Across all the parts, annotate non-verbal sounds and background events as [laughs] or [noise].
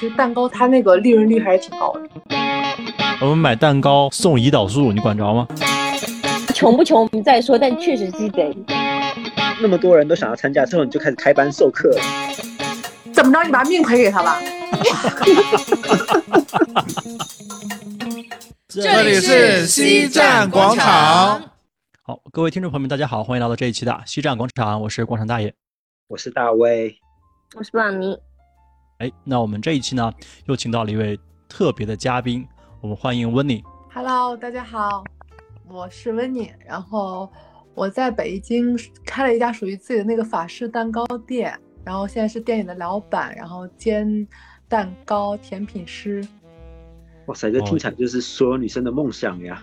其实蛋糕它那个利润率还是挺高的。我们买蛋糕送胰岛素，你管着吗？穷不穷你再说，但确实鸡贼。那么多人都想要参加之后，你就开始开班授课了。怎么着，你把命赔给他了？[laughs] 这里是西站广场。好，各位听众朋友们，大家好，欢迎来到这一期的西站广场，我是广场大爷。我是大威，我是布朗尼，哎，那我们这一期呢，又请到了一位特别的嘉宾，我们欢迎温妮。Hello，大家好，我是温妮，然后我在北京开了一家属于自己的那个法式蛋糕店，然后现在是店里的老板，然后兼蛋糕甜品师。哇塞，这听起来就是所有女生的梦想呀！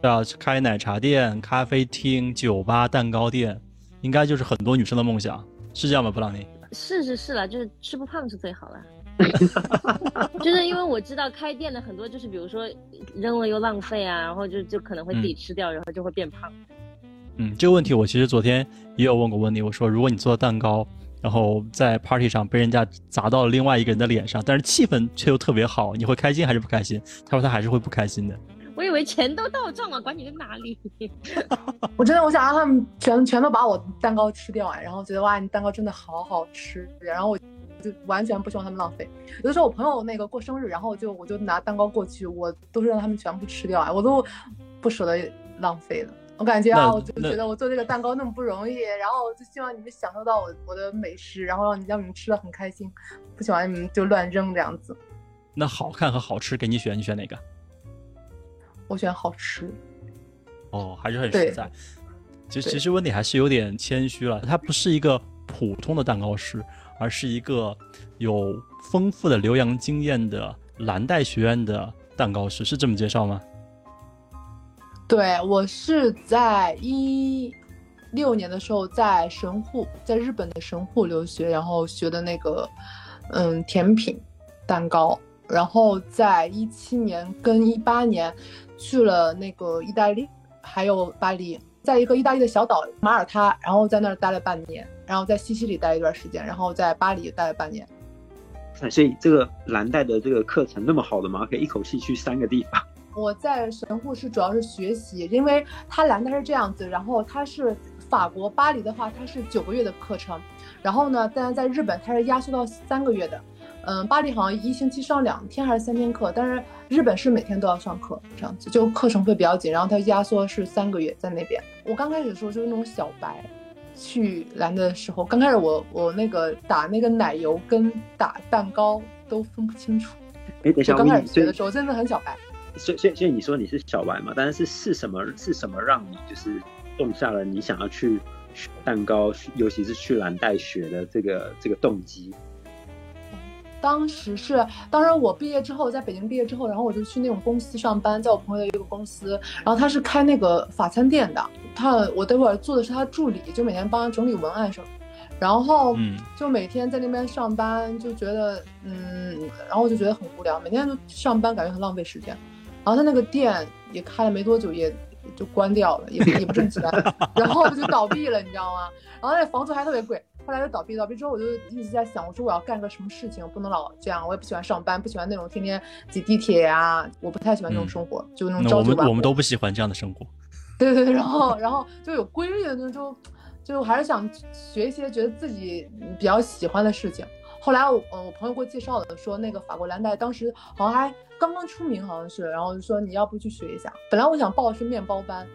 对啊，开奶茶店、咖啡厅、酒吧、蛋糕店，应该就是很多女生的梦想，是这样吗？布朗尼？是是是了，就是吃不胖是最好了。[laughs] 就是因为我知道开店的很多，就是比如说扔了又浪费啊，然后就就可能会自己吃掉，然后就会变胖。嗯，这个问题我其实昨天也有问过温妮，我说如果你做蛋糕，然后在 party 上被人家砸到了另外一个人的脸上，但是气氛却又特别好，你会开心还是不开心？他说他还是会不开心的。我以为钱都到账了，管你在哪里。[laughs] 我真的我想让他们全全都把我蛋糕吃掉哎，然后觉得哇，你蛋糕真的好好吃，然后我就完全不希望他们浪费。有的时候我朋友那个过生日，然后就我就拿蛋糕过去，我都是让他们全部吃掉哎，我都不舍得浪费的。我感觉啊，我就觉得我做这个蛋糕那么不容易，然后就希望你们享受到我我的美食，然后让你让你们吃的很开心，不喜欢你们就乱扔这样子。那好看和好吃给你选，你选哪个？我选好吃。哦，还是很实在。其实其实温迪还是有点谦虚了，他不是一个普通的蛋糕师，而是一个有丰富的留洋经验的蓝带学院的蛋糕师，是这么介绍吗？对我是在一六年的时候在神户，在日本的神户留学，然后学的那个嗯甜品蛋糕，然后在一七年跟一八年去了那个意大利，还有巴黎，在一个意大利的小岛马耳他，然后在那儿待了半年，然后在西西里待一段时间，然后在巴黎待了半年。哎所以这个蓝带的这个课程那么好的吗？可以一口气去三个地方？[laughs] 我在神户是主要是学习，因为它蓝带是这样子，然后它是法国巴黎的话，它是九个月的课程，然后呢，但是在日本它是压缩到三个月的，嗯，巴黎好像一星期上两天还是三天课，但是日本是每天都要上课，这样子就课程会比较紧，然后它压缩是三个月在那边。我刚开始的时候就是那种小白，去蓝的时候，刚开始我我那个打那个奶油跟打蛋糕都分不清楚，哎，等一下，就刚开始学的时候真的很小白。所以所以所以你说你是小白嘛？但是是什么是什么让你就是种下了你想要去学蛋糕，尤其是去蓝带学的这个这个动机？当时是，当时我毕业之后，在北京毕业之后，然后我就去那种公司上班，在我朋友的一个公司，然后他是开那个法餐店的，他我待会儿做的是他助理，就每天帮他整理文案什么，然后嗯就每天在那边上班，就觉得嗯，然后我就觉得很无聊，每天都上班感觉很浪费时间，然后他那个店也开了没多久也就关掉了，也也不挣钱，[laughs] 然后就倒闭了，你知道吗？然后那房租还特别贵。后来就倒闭，倒闭之后我就一直在想，我说我要干个什么事情，不能老这样，我也不喜欢上班，不喜欢那种天天挤地铁呀、我不太喜欢这种嗯生活，就那种那我们我们朝九晚五都不喜欢这样的生活。对对对，然后然后就有规律的那种，就还是想学一些觉得自己比较喜欢的事情。后来我朋友给我介绍的，说那个法国蓝带当时好像还刚刚出名，好像是，然后就说你要不去学一下。本来我想报的是面包班，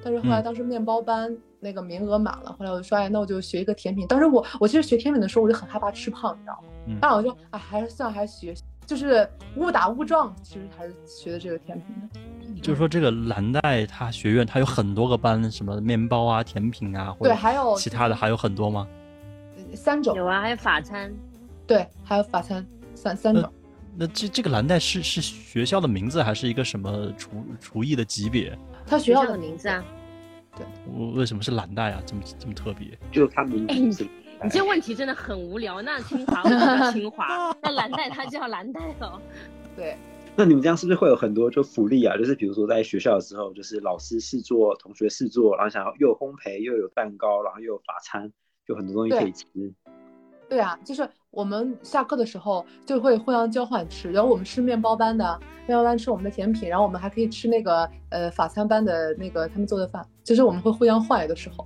但是后来嗯当时面包班那个名额满了，后来我就说哎，那我就学一个甜品。当时我我其实学甜品的时候我就很害怕吃胖，你知道吗？嗯但我说哎，还是算还是学，就是误打误撞，其实还是学的这个甜品的。就是说，这个蓝带它学院它有很多个班，什么面包啊、甜品啊，或对，者还有其他的还有很多吗？三种。有啊，还有法餐，对，还有法餐三三种。那这这个蓝带是是学校的名字，还是一个什么厨厨艺的级别？他学学校的名字啊。我为什么是蓝带啊？这么这么特别？就他名哎字是你这问题真的很无聊。那清华我就叫清华，那蓝带它叫蓝带了。对，那你们这样是不是会有很多就福利啊？就是比如说在学校的时候，就是老师试做，同学试做，然后想要又有烘焙又有蛋糕，然后又有法餐，就很多东西可以吃。对啊，就是我们下课的时候就会互相交换吃，然后我们吃面包班的，面包班吃我们的甜品，然后我们还可以吃那个呃法餐班的那个他们做的饭，就是我们会互相换有的时候。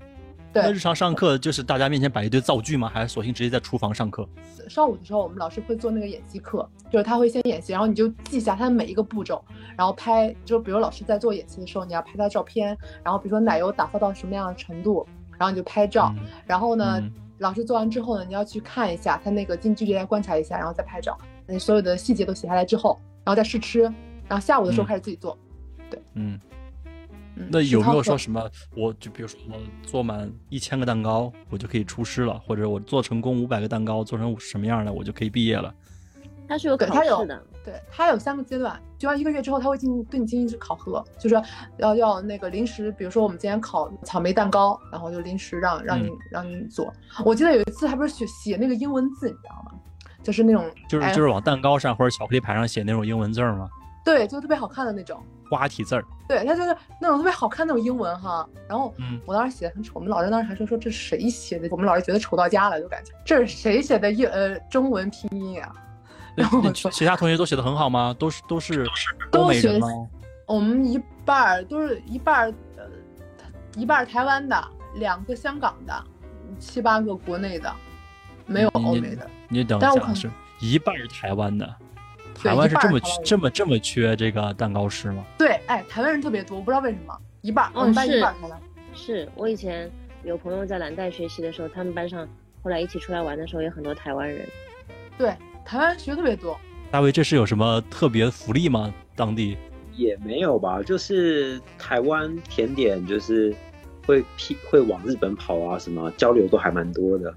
对那日常上课就是大家面前摆一堆造句吗？还是索性直接在厨房上课？上午的时候，我们老师会做那个演习课，就是他会先演习，然后你就记下他的每一个步骤，然后拍，就比如老师在做演习的时候，你要拍他照片，然后比如说奶油打发到什么样的程度，然后你就拍照，嗯然后呢，嗯老师做完之后呢，你要去看一下他那个近距离来观察一下，然后再拍照，你所有的细节都写下来之后，然后再试吃，然后下午的时候嗯开始自己做。嗯，嗯，那有没有说什么？我就比如说我做满一千个蛋糕，我就可以出师了，或者我做成功五百个蛋糕，做成什么样的，我就可以毕业了。它是有考对它有试的，对，它有三个阶段，就完一个月之后，他会进对你进行一次考核，就是说要要那个临时，比如说我们今天烤草莓蛋糕，然后就临时让让你、嗯让你做。我记得有一次还不是写写那个英文字，你知道吗？就是那种哎就是就是往蛋糕上或者巧克力牌上写那种英文字儿吗？对，就特别好看的那种。花体字儿。对，它就是那种特别好看那种英文哈。然后嗯我当时写的很丑，我们老师当时还说说这是谁写的？我们老师觉得丑到家了，就感觉这是谁写的英呃中文拼音啊？其他同学都写的很好吗？都是都是欧都学美人吗？我们一半儿都是一半儿呃，一半儿台湾的，两个香港的，七八个国内的，没有欧美的。你等一下是一半儿台湾的，台湾是这么一半儿台湾人这么这么缺这个蛋糕师吗？对，哎，台湾人特别多，我不知道为什么，一半儿，我嗯们班一半儿台湾。是我以前有朋友在蓝带学习的时候，他们班上后来一起出来玩的时候，有很多台湾人。对，台湾学特别多。大卫，这是有什么特别福利吗？当地也没有吧，就是台湾甜点就是会批会往日本跑啊，什么交流都还蛮多的。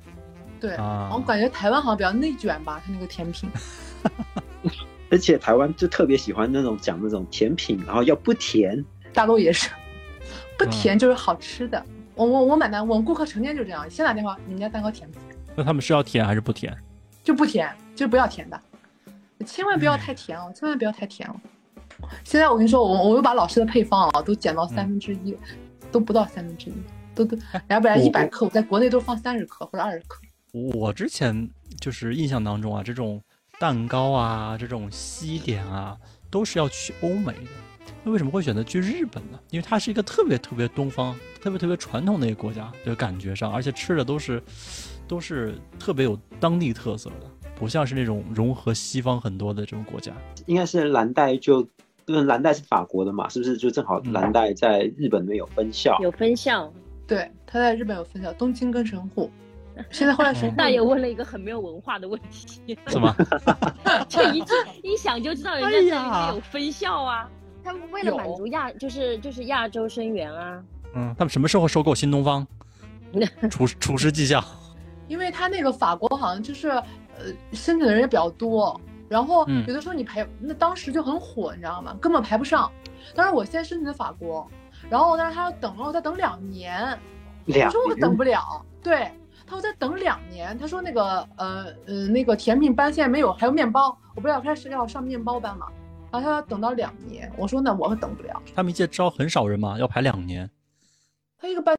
对，啊我感觉台湾好像比较内卷吧，它那个甜品。[laughs] 而且台湾就特别喜欢那种讲那种甜品，然后要不甜，大陆也是，不嗯甜就是好吃的。我我我买单，我们顾客成天就这样，先打电话，你们家蛋糕甜不甜？那他们是要甜还是不甜？就不甜，就不要甜的，千万不要太甜哦，千万不要太甜哦。现在我跟你说，我我又把老师的配方啊都减到三分之一，都不到三分之一，都都，要不然我一百克，我在国内都放三十克或者二十克。我之前就是印象当中啊，这种蛋糕啊，这种西点啊，都是要去欧美的。那为什么会选择去日本呢？因为它是一个特别特别东方、特别特别传统的一个国家就感觉上，而且吃的都是都是特别有当地特色的，不像是那种融合西方很多的这种国家。应该是蓝带就。因为蓝带是法国的嘛，是不是就正好嗯蓝带在日本那边有分校？有分校。对，他在日本有分校，东京跟神户。[laughs] 现在后来神户大爷问了一个很没有文化的问题，是吗？[laughs] 这一句一想就知道人家有分校啊。他们为了满足亚，就是就是亚洲生源啊。嗯，他们什么时候收购新东方？[laughs] 厨厨师技校。因为他那个法国好像就是呃申请的人也比较多，然后嗯有的时候你排，那当时就很火，你知道吗？根本排不上。当时我先申请的法国，然后但是他要等，让我再等两年，两我说我等不了，对，他说再等两年，他说那个呃呃那个甜品班现在没有，还有面包，我不是要开始要上面包班嘛，他要等到两年，我说那我可等不了，他们一届招很少人嘛，要排两年。他一个班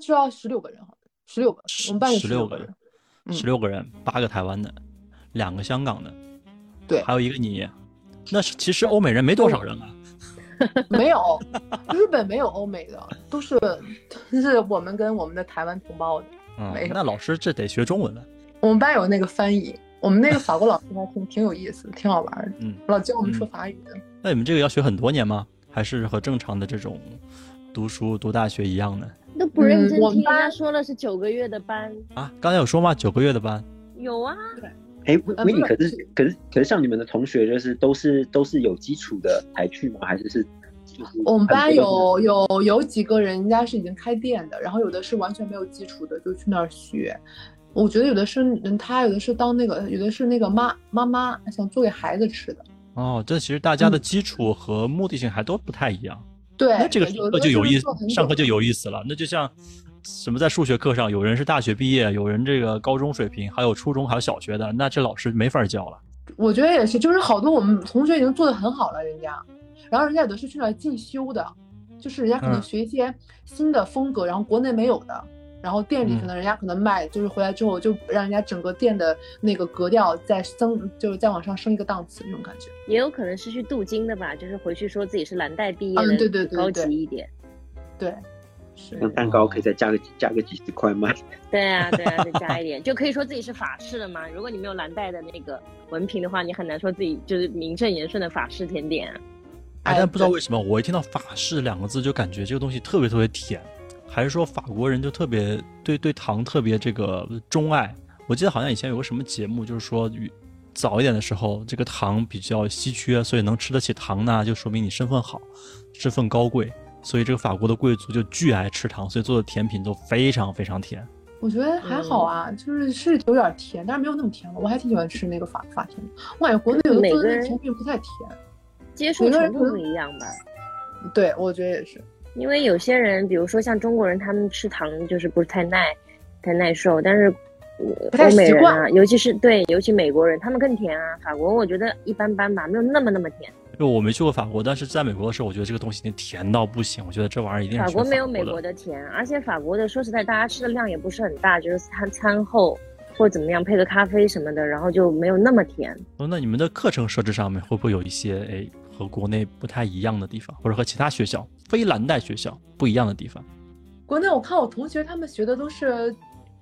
就要十六个人，好像十六个，我们班有16个个人，嗯十六个人，八个台湾的，两个香港的，对还有一个你。那是其实欧美人没多少人啊。[laughs] 没有，日本没有欧美的，都是都是我们跟我们的台湾同胞的。嗯，有那老师这得学中文了。我们班有那个翻译，我们那个法国老师还挺挺有意思，挺好玩的，嗯，老教我们说法语的。那你们这个要学很多年吗？还是和正常的这种读书读大学一样的都不认真我们班家说了是九个月的班，啊？刚才有说吗？九个月的班。有啊，哎，维维尼，呃不是可是可是可是像你们的同学，就是都是都是有基础的才去吗？还是是？我们班有有有几个人家是已经开店的，然后有的是完全没有基础的，就去那儿学。我觉得有的是嗯他有的是当那个，有的是那个妈妈妈想做给孩子吃的。哦，这其实大家的基础和目的性还都不太一样。对，那这个上课就有意是做很，久上课就有意思了。那就像什么在数学课上，有人是大学毕业，有人这个高中水平，还有初中还有小学的，那这老师没法教了。我觉得也是，就是好多我们同学已经做的很好了，人家，然后人家有的是去那儿进修的，就是人家可能嗯学一些新的风格，然后国内没有的，然后店里嗯可能人家可能卖，就是回来之后就让人家整个店的那个格调再升，就是再往上升一个档次那种感觉。也有可能是去镀金的吧，就是回去说自己是蓝带毕业的，嗯对对对高对级一点。对，是像蛋糕可以再加个加个几十块卖。[laughs] 对啊，对啊，再加一点，就可以说自己是法式的嘛。如果你没有蓝带的那个文凭的话，你很难说自己就是名正言顺的法式甜点哎但不知道为什么，我一听到法式两个字就感觉这个东西特别特别甜，还是说法国人就特别对对糖特别这个钟爱？我记得好像以前有个什么节目，就是说与早一点的时候，这个糖比较稀缺，所以能吃得起糖呢，就说明你身份好，身份高贵。所以这个法国的贵族就巨爱吃糖，所以做的甜品都非常非常甜。我觉得还好啊，就是是有点甜，但是没有那么甜了。我还挺喜欢吃那个法法甜的。我感觉国内有的做的那甜品不太甜。接受程度不一样吧。对，我觉得也是。因为有些人，比如说像中国人，他们吃糖就是不是太耐，太耐受，但是。呃不太欧美人习惯啊，尤其是对，尤其美国人，他们更甜啊。法国我觉得一般般吧，没有那么那么甜。就我没去过法国，但是在美国的时候，我觉得这个东西已经甜到不行。我觉得这玩意儿一定法国没有美国的甜，而且法国的说实在，大家吃的量也不是很大，就是餐餐后或者怎么样配个咖啡什么的，然后就没有那么甜。哦，那你们的课程设置上面会不会有一些哎和国内不太一样的地方，或者和其他学校非蓝带学校不一样的地方？国内我看我同学他们学的都是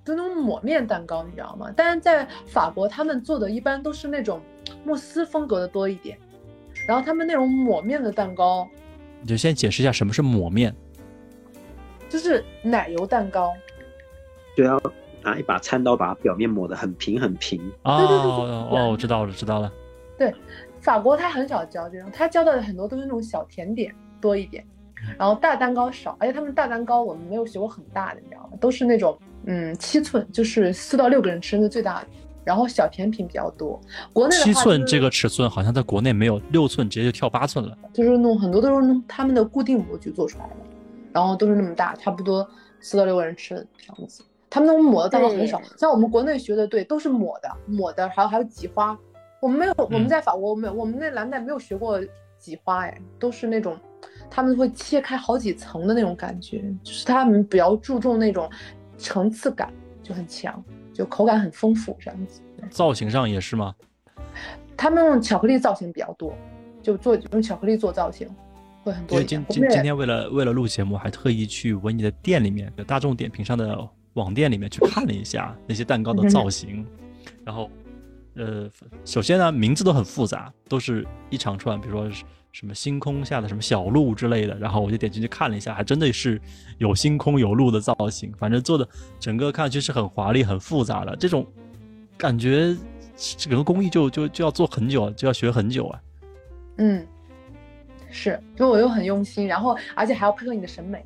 都那种抹面蛋糕，你知道吗？但是在法国他们做的一般都是那种慕斯风格的多一点，然后他们那种抹面的蛋糕你就先解释一下什么是抹面。就是奶油蛋糕，就要拿一把餐刀把它表面抹得很平很平。哦对对对哦，我知道了，知道了。对法国他很少教这种，他教的很多都是那种小甜点多一点，然后大蛋糕少，而且他们大蛋糕我们没有学过很大的，你知道吗？都是那种嗯七寸，就是四到六个人吃的最大的，然后小甜品比较多。国内的话、七、寸这个尺寸好像在国内没有，六寸直接就跳八寸了。就是弄很多都是弄他们的固定模具做出来的，然后都是那么大，差不多四到六个人吃的这样子。他们那种抹的蛋糕很少，像我们国内学的，对，都是抹的，抹的，还有还有挤花。我们没有，我们嗯在法国，我们我们那蓝带没有学过挤花，哎，都是那种他们会切开好几层的那种感觉，就是他们比较注重那种层次感，就很强，就口感很丰富这样子。造型上也是吗？他们用巧克力造型比较多，就做用巧克力做造型会很多一点。今今今天为了为了录节目，还特意去维尼的店里面，的大众点评上的网店里面去看了一下那些蛋糕的造型，然后，呃，首先呢名字都很复杂，都是一长串，比如说是什么星空下的什么小鹿之类的，然后我就点进去看了一下，还真的是有星空有鹿的造型，反正做的整个看上去是很华丽很复杂的，这种感觉整个工艺就就就要做很久，就要学很久啊。嗯，是，就我又很用心，然后而且还要配合你的审美。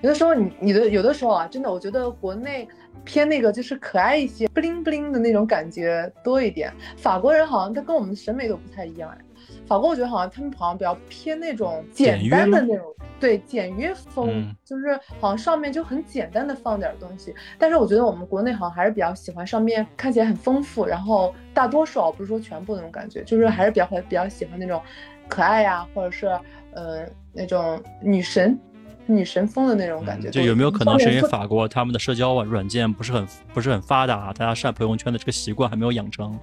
有的时候你你的有的时候啊，真的，我觉得国内偏那个就是可爱一些，bling bling 的那种感觉多一点。法国人好像他跟我们的审美都不太一样哎。法国我觉得好像他们好像比较偏那种简单的那种，对简约风，嗯就是好像上面就很简单的放点东西。但是我觉得我们国内好像还是比较喜欢上面看起来很丰富，然后大多数啊不是说全部那种感觉，就是还是比较会比较喜欢那种可爱呀、或者是呃那种女神女神风的那种感觉。嗯就有没有可能是因为法国他们的社交软件不是很不是很发达，大家晒朋友圈的这个习惯还没有养成，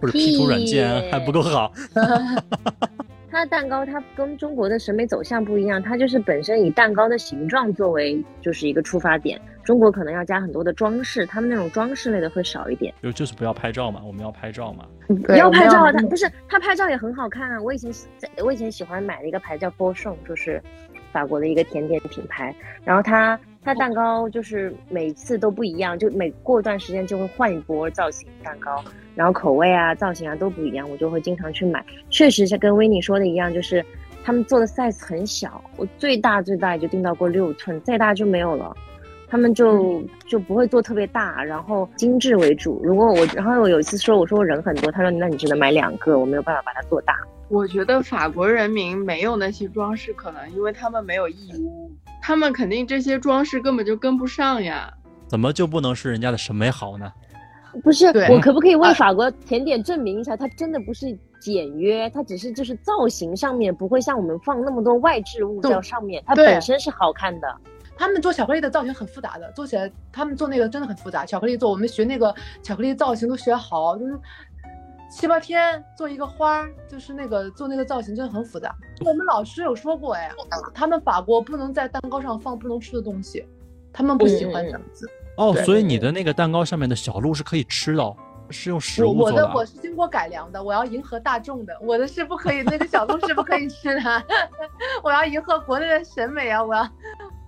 或者 P 图软件还不够好？[laughs] 它的蛋糕它跟中国的审美走向不一样，它就是本身以蛋糕的形状作为就是一个出发点。中国可能要加很多的装饰，他们那种装饰类的会少一点。就就是不要拍照嘛，我们要拍照嘛。不要拍照啊，要它不是他拍照也很好看啊。我以前喜在我以前喜欢买的一个牌叫 b o s h o n 就是法国的一个甜点品牌，然后它它蛋糕就是每次都不一样，就每过一段时间就会换一波造型蛋糕，然后口味啊、造型啊都不一样，我就会经常去买。确实是跟维尼说的一样，就是他们做的 size 很小，我最大最大也就订到过六寸，再大就没有了。他们就就不会做特别大，然后精致为主。如果我，然后我有一次说，我说我人很多，他说那你只能买两个，我没有办法把它做大。我觉得法国人民没有那些装饰，可能因为他们没有义乌，他们肯定这些装饰根本就跟不上呀。怎么就不能是人家的审美好呢？不是，我可不可以为啊法国甜点证明一下，它真的不是简约，它只是就是造型上面不会像我们放那么多外置物对在上面，它本身是好看的。他们做巧克力的造型很复杂的，做起来他们做那个真的很复杂。巧克力做，我们学那个巧克力造型都学好，就是七八天做一个花儿，就是那个做那个造型真的很复杂。我们老师有说过，哎，他们法国不能在蛋糕上放不能吃的东西，他们不喜欢这样子。哦，所以你的那个蛋糕上面的小鹿是可以吃的哦，是用食我我的物做啊我是经过改良的，我要迎合大众的，我的是不可以，那个小鹿是不可以吃的，[laughs] 我要迎合国内的审美啊！我要，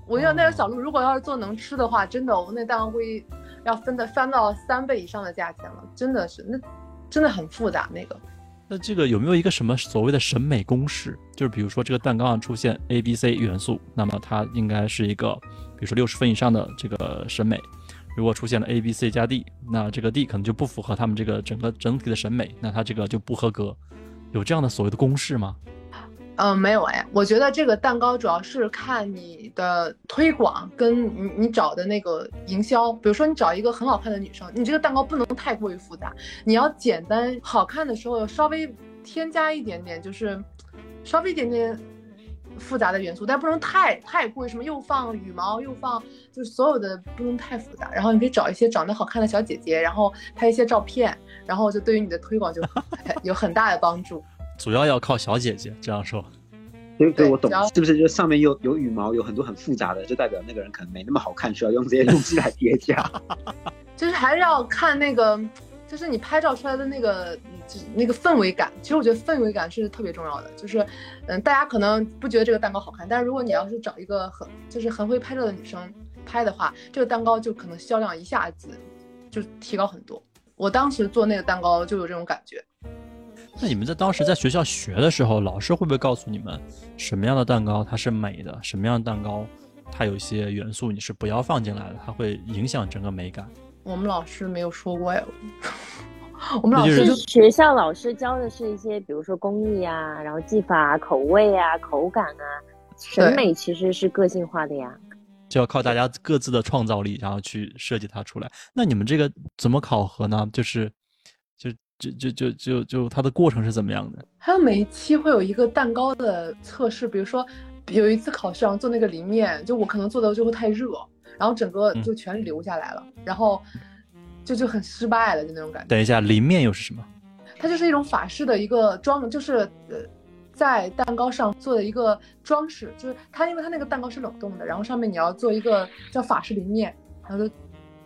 我要那个小鹿，如果要是做能吃的话，真的，我那蛋糕会要分的翻到三倍以上的价钱了，真的是，那真的很复杂那个。那这个有没有一个什么所谓的审美公式？就是比如说这个蛋糕上出现 A、B、C 元素，那么它应该是一个，比如说六十分以上的这个审美。如果出现了 A、B、C 加 D，那这个 D 可能就不符合他们这个整个整体的审美，那它这个就不合格。有这样的所谓的公式吗？嗯，没有哎，我觉得这个蛋糕主要是看你的推广跟你你找的那个营销。比如说你找一个很好看的女生，你这个蛋糕不能太过于复杂，你要简单好看的时候稍微添加一点点，就是稍微一点点复杂的元素，但不能太太过于什么又放羽毛又放，就是所有的不能太复杂。然后你可以找一些长得好看的小姐姐，然后拍一些照片，然后就对于你的推广就 [laughs] 有很大的帮助。主要要靠小姐姐这样说。对对，我懂，是不是就上面有有羽毛，有很多很复杂的，就代表那个人可能没那么好看，需要用这些东西来叠加。[laughs] [laughs] 就是还是要看那个，就是你拍照出来的那个，就是那个氛围感。其实我觉得氛围感是特别重要的。就是，嗯，大家可能不觉得这个蛋糕好看，但是如果你要是找一个很就是很会拍照的女生拍的话，这个蛋糕就可能销量一下子就提高很多。我当时做那个蛋糕就有这种感觉。那你们在当时在学校学的时候，老师会不会告诉你们什么样的蛋糕它是美的，什么样的蛋糕它有一些元素你是不要放进来的，它会影响整个美感？我们老师没有说过呀，[laughs] 我们老师就学校老师教的是一些，比如说工艺啊，然后技法啊、口味啊、口感啊，审美其实是个性化的呀。就要靠大家各自的创造力，然后去设计它出来。那你们这个怎么考核呢？就是，就就就就就就它的过程是怎么样的？还有每一期会有一个蛋糕的测试，比如说有一次考试然后做那个淋面，就我可能做的就会太热，然后整个嗯就全流下来了，然后就就很失败了，就那种感觉。等一下，淋面又是什么？它就是一种法式的一个装，就是呃，在蛋糕上做的一个装饰，就是它因为它那个蛋糕是冷冻的，然后上面你要做一个叫法式淋面，然后就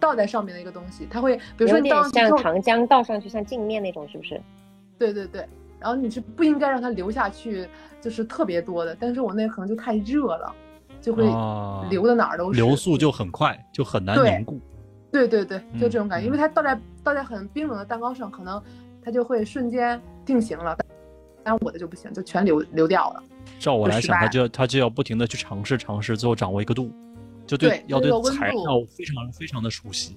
倒在上面的一个东西，它会比如说你像糖浆倒上去，像镜面那种，是不是？对对对，然后你是不应该让它流下去，就是特别多的。但是我那可能就太热了，就会啊流的哪儿都是。流速就很快，就很难凝固。对对对，就这种感嗯觉，因为它倒在倒在很冰冷的蛋糕上，可能它就会瞬间定型了。但我的就不行，就全流流掉了。照我来想，它就它就要不停的去尝试尝试，最后掌握一个度，就对对要对材料非常非常的熟悉。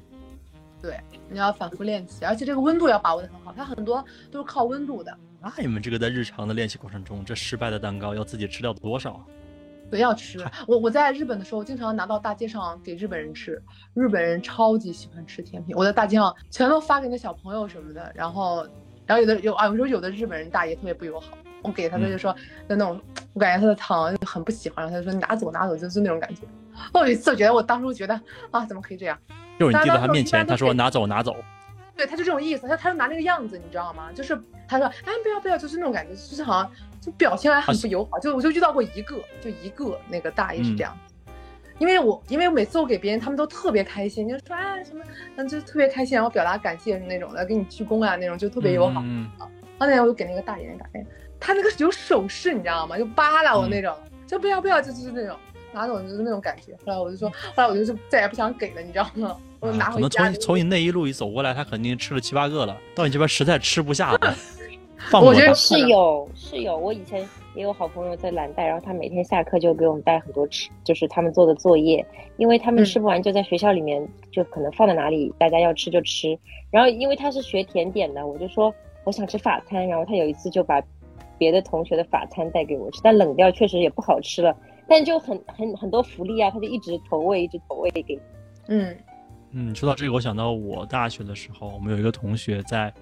对，你要反复练习，而且这个温度要把握的很好，它很多都是靠温度的。那你们这个在日常的练习过程中，这失败的蛋糕要自己吃掉多少啊？对，要吃。我我在日本的时候，经常拿到大街上给日本人吃，日本人超级喜欢吃甜品，我在大街上全都发给那小朋友什么的。然后，然后有的有啊，有时候有的日本人大爷特别不友好，我给他他就说就那种，我感觉他的糖就很不喜欢，然后他就说拿走拿走，就是那种感觉。我有一次我觉得我当初觉得啊，怎么可以这样？就是你递到他面前，他说拿走拿走，对，他就这种意思，他他就拿那个样子，你知道吗？就是他说，哎，不要不要，就是那种感觉，就是好像就表情还很不友好。就我就遇到过一个，就一个那个大爷是这样。因为我因为每次我给别人，他们都特别开心，就说啊什么，嗯，就特别开心，然后表达感谢那种的，给你鞠躬啊那种，就特别友好。嗯那天我就给那个大爷打电话，他那个有手势，你知道吗？就扒拉我那种，就不要不要，就就是那种拿走就是那种感觉。后来我就说，后来我就是再也不想给了，你知道吗？我就拿啊可能回家就。从从你那一路一走过来，他肯定吃了七八个了，到你这边实在吃不下了，[laughs] 放我觉得是有是有，我以前也有好朋友在蓝带，然后他每天下课就给我们带很多吃，就是他们做的作业，因为他们嗯吃不完就在学校里面就可能放在哪里，大家要吃就吃。然后因为他是学甜点的，我就说我想吃法餐，然后他有一次就把别的同学的法餐带给我吃，但冷掉确实也不好吃了，但就很很很多福利啊，他就一直投喂，一直投喂给你。嗯嗯，说到这个，我想到我大学的时候，我们有一个同学在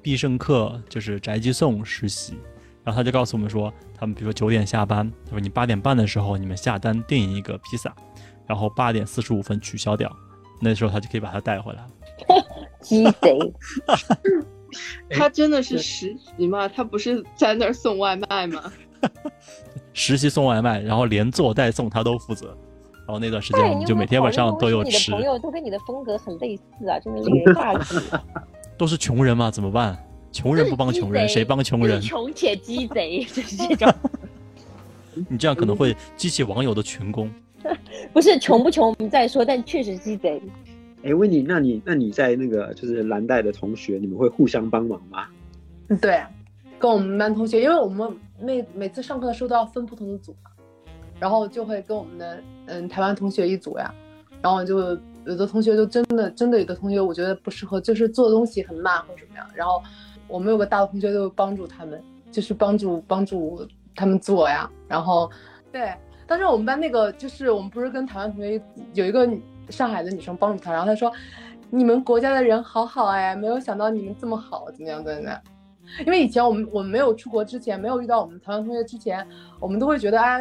必胜客就是宅急送实习，然后他就告诉我们说，他们比如说九点下班，他说你八点半的时候你们下单订一个披萨，然后八点四十五分取消掉，那时候他就可以把它带回来。[laughs] 鸡贼，[laughs] 他真的是实习吗？他不是在那儿送外卖吗？[laughs] 实习送外卖，然后连做带送他都负责。然后那段时间我，们你就每天晚上都有吃你的，朋友都跟你的风格很类似啊，真的令人发指。都是穷人嘛，怎么办？穷人不帮穷人，谁帮穷人？穷且鸡贼，[laughs] 就是这种。[laughs] 你这样可能会激起网友的群攻。[laughs] 不是穷不穷我们再说，但确实鸡贼。哎，问你，那你那你在那个就是蓝带的同学，你们会互相帮忙吗？嗯对，跟我们班同学，因为我们每每次上课的时候都要分不同的组嘛，然后就会跟我们的嗯台湾同学一组呀，然后就有的同学就真的真的有的同学我觉得不适合，就是做东西很慢或者怎么样，然后我们有个大的同学就帮助他们，就是帮助帮助他们做呀，然后对，当时我们班那个就是我们不是跟台湾同学有一个上海的女生帮助他，然后他说你们国家的人好好哎，没有想到你们这么好，怎么样怎么样。因为以前我们我们没有出国之前，没有遇到我们台湾同学之前，我们都会觉得啊，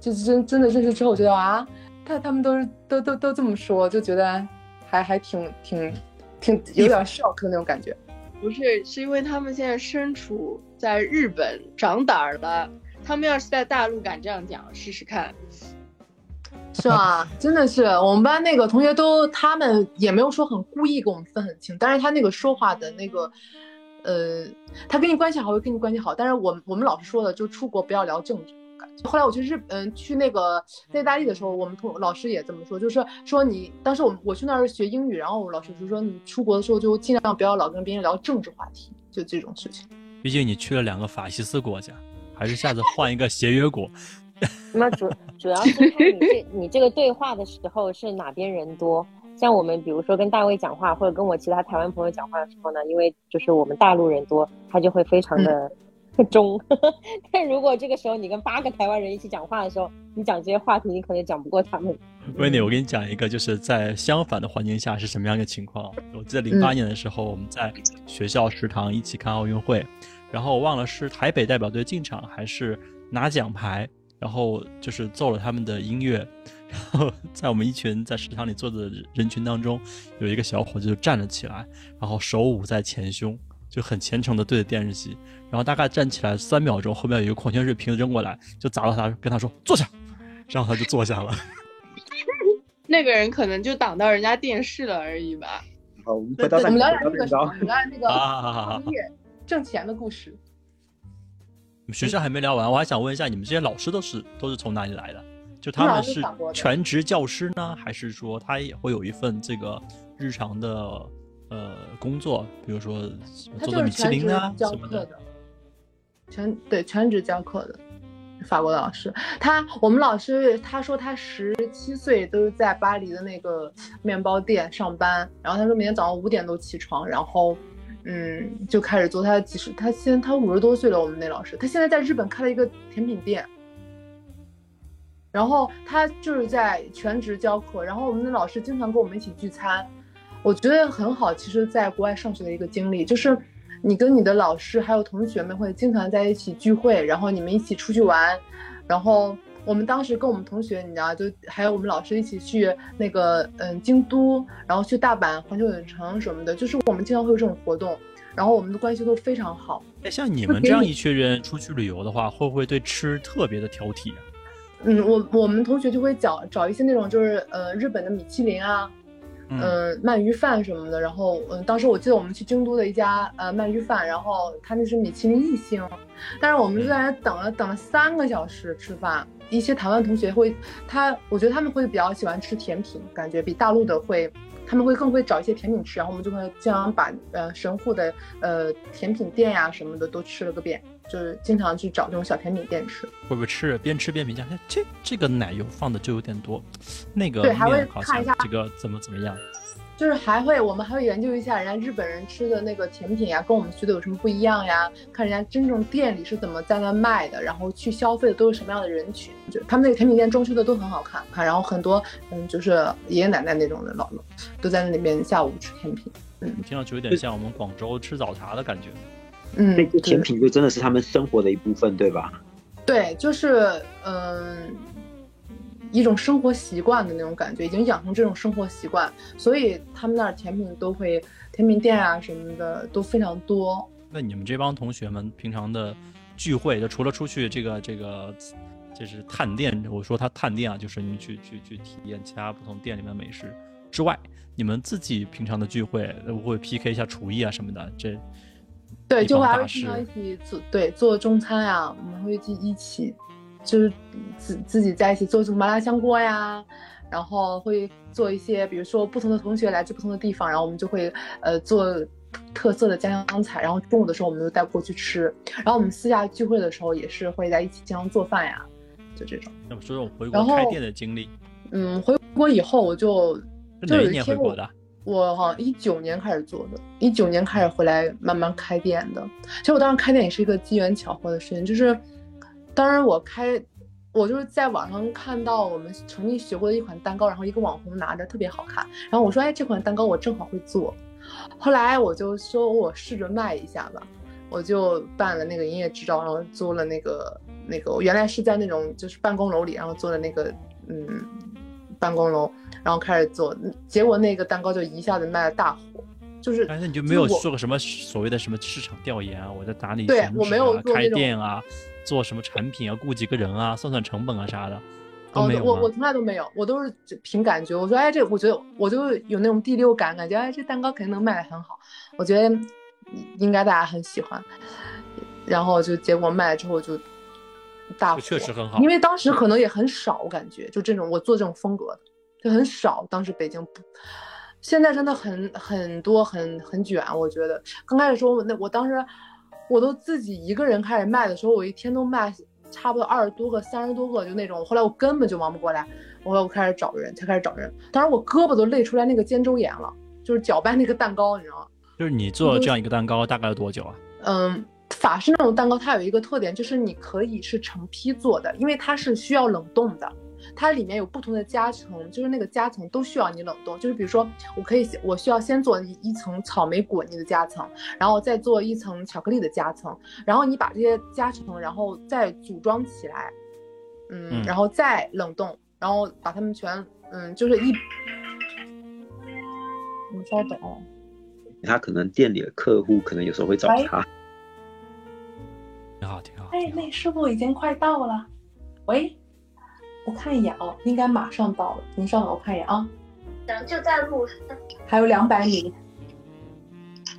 就是真真的认识之后，觉得啊，他他们都是都都都这么说，就觉得还还挺挺挺有点 shock 的那种感觉。不是，是因为他们现在身处在日本，长胆儿了。他们要是在大陆敢这样讲，试试看。是吗？[laughs] 真的是，我们班那个同学都，他们也没有说很故意跟我们分很清，但是他那个说话的那个，呃，他跟你关系好会跟你关系好，但是我们我们老师说的，就出国不要聊政治。后来我去日嗯去那个在意大利的时候，我们同老师也这么说，就是说你当时我们我去那儿学英语，然后我老师就说你出国的时候就尽量不要老跟别人聊政治话题，就这种事情。毕竟你去了两个法西斯国家，还是下次换一个协约国。那主主要是看你这你这个对话的时候是哪边人多。像我们比如说跟大卫讲话，或者跟我其他台湾朋友讲话的时候呢，因为就是我们大陆人多，他就会非常的 [laughs] 中。[laughs] 但如果这个时候你跟八个台湾人一起讲话的时候，你讲这些话题，你可能讲不过他们。温妮，我给你讲一个，就是在相反的环境下是什么样一个情况。我记得零八年的时候，我们在学校食堂一起看奥运会，然后我忘了是台北代表队进场还是拿奖牌，然后就是奏了他们的音乐，然 [laughs] 后在我们一群在食堂里坐的人群当中，有一个小伙子就站了起来，然后手捂在前胸，就很虔诚的对着电视机，然后大概站起来三秒钟，后面有一个矿泉水瓶子扔过来，就砸到他，跟他说坐下，[laughs] 然后他就坐下了。那个人可能就挡到人家电视了而已吧。好，我们回到，我们聊点那个什 [laughs] 么，我们聊点那个啊好好好行业挣钱的故事。学校还没聊完，我还想问一下，你们这些老师都是都是从哪里来的？就他们是全职教师呢，还是说他也会有一份这个日常的呃工作，比如说什么他就是做做米其全职林啊教什么的？课的，全对全职教课的法国的老师。他我们老师他说他十七岁都是在巴黎的那个面包店上班，然后他说每天早上五点都起床，然后嗯就开始做他几十，他现他五十多岁了，我们那老师，他现在在日本开了一个甜品店。然后他就是在全职教课，然后我们的老师经常跟我们一起聚餐，我觉得很好。其实，在国外上学的一个经历，就是你跟你的老师还有同学们会经常在一起聚会，然后你们一起出去玩，然后我们当时跟我们同学，你知道，就还有我们老师一起去那个嗯京都，然后去大阪环球影城什么的，就是我们经常会有这种活动，然后我们的关系都非常好。哎，像你们这样一群人出去旅游的话，会不会对吃特别的挑剔啊？嗯，我我们同学就会找找一些那种就是呃日本的米其林啊，嗯，嗯，鳗鱼饭什么的。然后嗯，当时我记得我们去京都的一家呃鳗鱼饭，然后他那是米其林一星，但是我们就在那等了等了三个小时吃饭。一些台湾同学会，他我觉得他们会比较喜欢吃甜品，感觉比大陆的会，他们会更会找一些甜品吃。然后我们就会经常把呃神户的呃甜品店呀什么的都吃了个遍，就是经常去找这种小甜品店吃。会不会吃着边吃边评价？哎这这个奶油放的就有点多，那个对还会看一下这个怎么怎么样？就是还会，我们还会研究一下人家日本人吃的那个甜品呀，跟我们学的有什么不一样呀？看人家真正店里是怎么在那卖的，然后去消费的都是什么样的人群。就他们那个甜品店装修的都很好看，看，然后很多嗯，就是爷爷奶奶那种的老老都在那边下午吃甜品。嗯听上去有点像我们广州吃早茶的感觉。嗯，这个甜品就真的是他们生活的一部分，对吧？对，就是嗯，一种生活习惯的那种感觉，已经养成这种生活习惯，所以他们那儿甜品都会甜品店啊什么的都非常多。那你们这帮同学们平常的聚会，就除了出去这个这个，就是探店，我说他探店啊，就是你去去去体验其他不同店里面的美食之外，你们自己平常的聚会会不会 PK 一下厨艺啊什么的？这对，一就会经常一起做，对，做中餐呀，我们会去一起，就是自自己在一起做什么麻辣香锅呀，然后会做一些，比如说不同的同学来自不同的地方，然后我们就会呃做特色的家乡菜，然后中午的时候我们就带过去吃，然后我们私下聚会的时候也是会在一起经常做饭呀，就这种。那么说说回然后国开店的经历，嗯，回国以后我就就哪一有一天我年回国的？我好像一九年开始做的，一九年开始回来慢慢开店的。其实我当时开店也是一个机缘巧合的事情，就是当时我开，我就是在网上看到我们曾经学过的一款蛋糕，然后一个网红拿着特别好看，然后我说，哎，这款蛋糕我正好会做。后来我就说我试着卖一下吧，我就办了那个营业执照，然后租了那个那个，我原来是在那种就是办公楼里，然后做的那个嗯办公楼，然后开始做，结果那个蛋糕就一下子卖了大火，就是但是你就没有做过什么所谓的什么市场调研啊？我在哪里对我没有啊开店啊，做什么产品啊，雇几个人啊，算算成本啊啥的，都哦没，有吗我我从来都没有，我都是凭感觉。我说，哎，这我觉得我就有那种第六感，感觉哎，这蛋糕肯定能卖得很好。我觉得应该大家很喜欢。然后就结果卖了之后就大火，确实很好因为当时可能也很少，我感觉就这种我做这种风格的就很少。当时北京不，现在真的很很多很很卷。我觉得刚开始说那我当时我都自己一个人开始卖的时候，我一天都卖差不多二十多个、三十多个，就那种。后来我根本就忙不过来，后来我开始找人，才开始找人。当时我胳膊都累出来那个肩周炎了，就是搅拌那个蛋糕，你知道吗？就是你做这样一个蛋糕大概要多久啊？嗯，法式那种蛋糕它有一个特点，就是你可以是成批做的，因为它是需要冷冻的。它里面有不同的夹层，就是那个夹层都需要你冷冻。就是比如说，我可以我需要先做一一层草莓果泥的夹层，然后再做一层巧克力的夹层，然后你把这些夹层，然后再组装起来，嗯，嗯然后再冷冻，然后把它们全，嗯，就是一，你稍等哦。他可能店里的客户可能有时候会找喂他，挺好，挺好。哎，那师傅已经快到了。喂，我看一眼哦，应该马上到了。您稍等，我看一眼啊，行，就在路上还有两百米。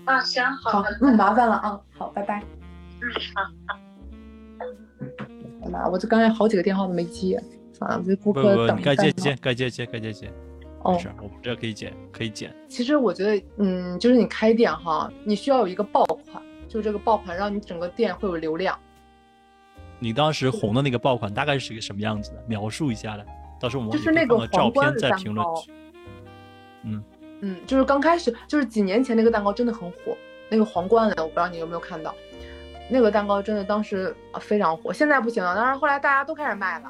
啊。行，好的，，好嗯，麻烦了啊，好，拜拜。嗯，好。哎妈，我这刚才好几个电话都没接，算了，我这顾不不，客等你该三秒接接，该接接，该接接，哦没事，儿，我们这可以剪，可以剪。其实我觉得，嗯，就是你开店哈，你需要有一个爆款，就这个爆款让你整个店会有流量。你当时红的那个爆款大概是一个什么样子的？描述一下来，到时候我们就是那个照皇冠的片在蛋糕评论区。嗯，嗯，就是刚开始，就是几年前那个蛋糕真的很火，那个皇冠的，我不知道你有没有看到，那个蛋糕真的当时啊非常火，现在不行了，但是后来大家都开始卖了，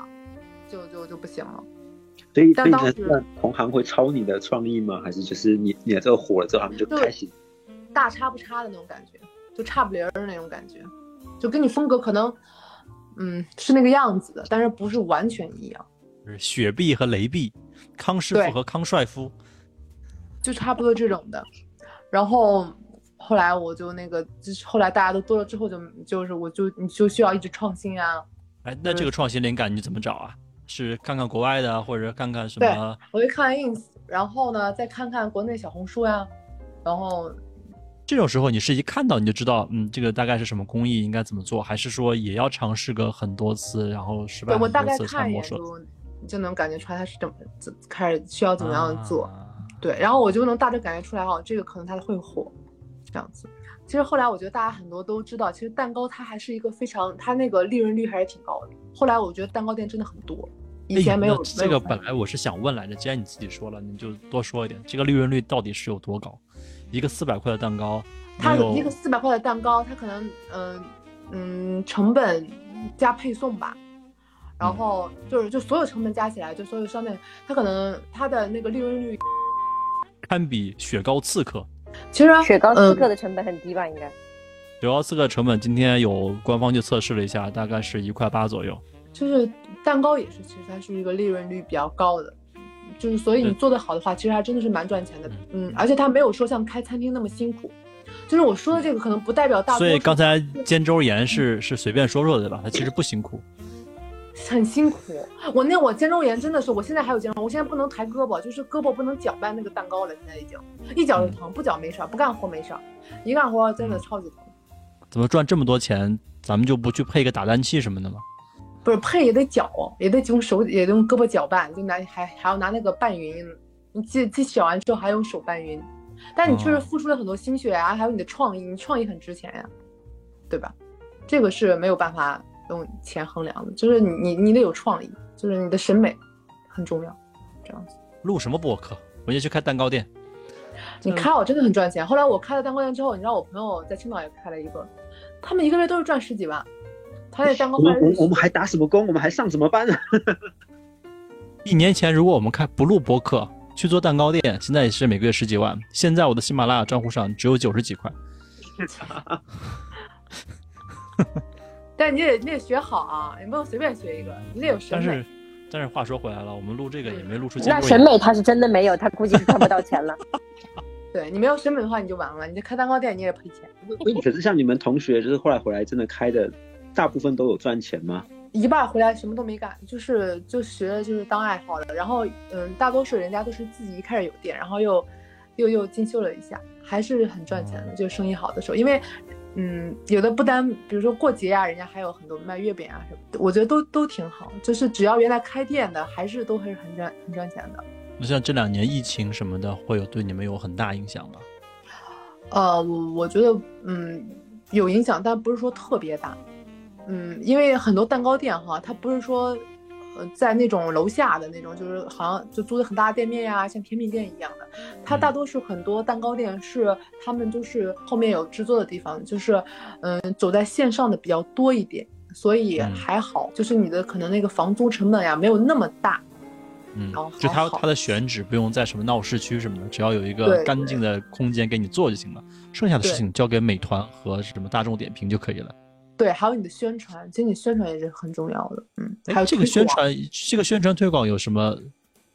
就就就不行了。所以所以但当时那同行会抄你的创意吗？还是就是你你的这个火了之后，他们就就开始大差不差的那种感觉，就差不离儿的那种感觉，就跟你风格可能，嗯，是那个样子的，但是不是完全一样，就是雪碧和雷碧，康师傅和康帅夫。就差不多这种的。然后后来我就那个，就是后来大家都多了之后就，就是我就你就需要一直创新啊。哎，那这个创新灵感你怎么找啊？是看看国外的，或者看看什对么？我会看 ins，然后呢再看看国内小红书呀，然后这种时候你是一看到你就知道，嗯，这个大概是什么工艺，应该怎么做，还是说也要尝试个很多次，然后失败对我大概很多次才看一摸索？眼就就能感觉出来它是怎么怎开始需要怎么样做。啊对，然后我就能大致感觉出来哦，这个可能它会火，这样子。其实后来我觉得大家很多都知道，其实蛋糕它还是一个非常，它那个利润率还是挺高的。后来我觉得蛋糕店真的很多，以前没有。哎这个本来我是想问来着，既然你自己说了，你就多说一点，这个利润率到底是有多高？一个四百块的蛋糕，它有一个四百块的蛋糕，它可能嗯嗯成本加配送吧，然嗯后就是就所有成本加起来，就所有商店，它可能它的那个利润率，堪比雪糕刺客。其实啊雪糕刺嗯客的成本很低吧？应该。雪糕刺客成本今天有官方去测试了一下，大概是一块八左右。就是蛋糕也是，其实它是一个利润率比较高的，就是所以你做得好的话，其实还真的是蛮赚钱的。嗯，而且他没有说像开餐厅那么辛苦。就是我说的这个可能不代表大多数，所以刚才煎周炎是是随便说说的对吧？他其实不辛苦。[laughs] 很辛苦。我那我肩周炎真的是，我现在还有肩周，我现在不能抬胳膊，就是胳膊不能搅拌那个蛋糕了，现在已经一搅就疼，不搅没事儿，不干活没事儿，一干活真的超级疼。怎么赚这么多钱，咱们就不去配个打蛋器什么的吗？不是配也得搅，也得用手也得用胳膊搅拌，就拿还还要拿那个拌匀，你自自搅完之后还用手拌匀。但你确实哦付出了很多心血啊，还有你的创意，你创意很值钱呀，对吧？这个是没有办法用钱衡量的，就是你你你得有创意，就是你的审美很重要，这样子。录什么播客？我就去开蛋糕店。你开我真的很赚钱。后来我开了蛋糕店之后，你知道我朋友在青岛也开了一个，他们一个月都是赚十几万。他在蛋糕我们我我们还打什么工？我们还上什么班呢？[laughs] 一年前如果我们开不录播客，去做蛋糕店，现在也是每个月十几万。现在我的喜马拉雅账户上只有九十几块。[laughs] 但你得你得学好啊，你不能随便学一个，你得有审美但是。但是话说回来了，我们录这个也没录出结那。审美他是真的没有，他估计是赚不到钱了。[laughs] 对你没有审美的话，你就完了。你这开蛋糕店你也赔钱，可是像你们同学，就是后来回来真的开的，大部分都有赚钱吗？一半回来什么都没干，就是就学就是当爱好了。然后嗯，大多数人家都是自己一开始有店，然后又又又进修了一下，还是很赚钱的。就生意好的时候，因为嗯，有的不单比如说过节啊，人家还有很多卖月饼啊什么的，我觉得都都挺好。就是只要原来开店的，还是都还是很赚很赚钱的。那像这两年疫情什么的，会有对你们有很大影响吗？呃，我我觉得嗯有影响，但不是说特别大。嗯，因为很多蛋糕店哈，它不是说呃在那种楼下的那种，就是好像就租的很大的店面呀，像甜品店一样的。它大多数很多蛋糕店是他们就是后面有制作的地方，就是嗯走在线上的比较多一点，所以嗯还好，就是你的可能那个房租成本呀没有那么大。嗯哦，就它它的选址不用在什么闹市区什么的，只要有一个干净的空间给你做就行了，剩下的事情交给美团和什么大众点评就可以了。对，还有你的宣传，其实你宣传也是很重要的。嗯，还哎，有这个宣传，这个宣传推广有什么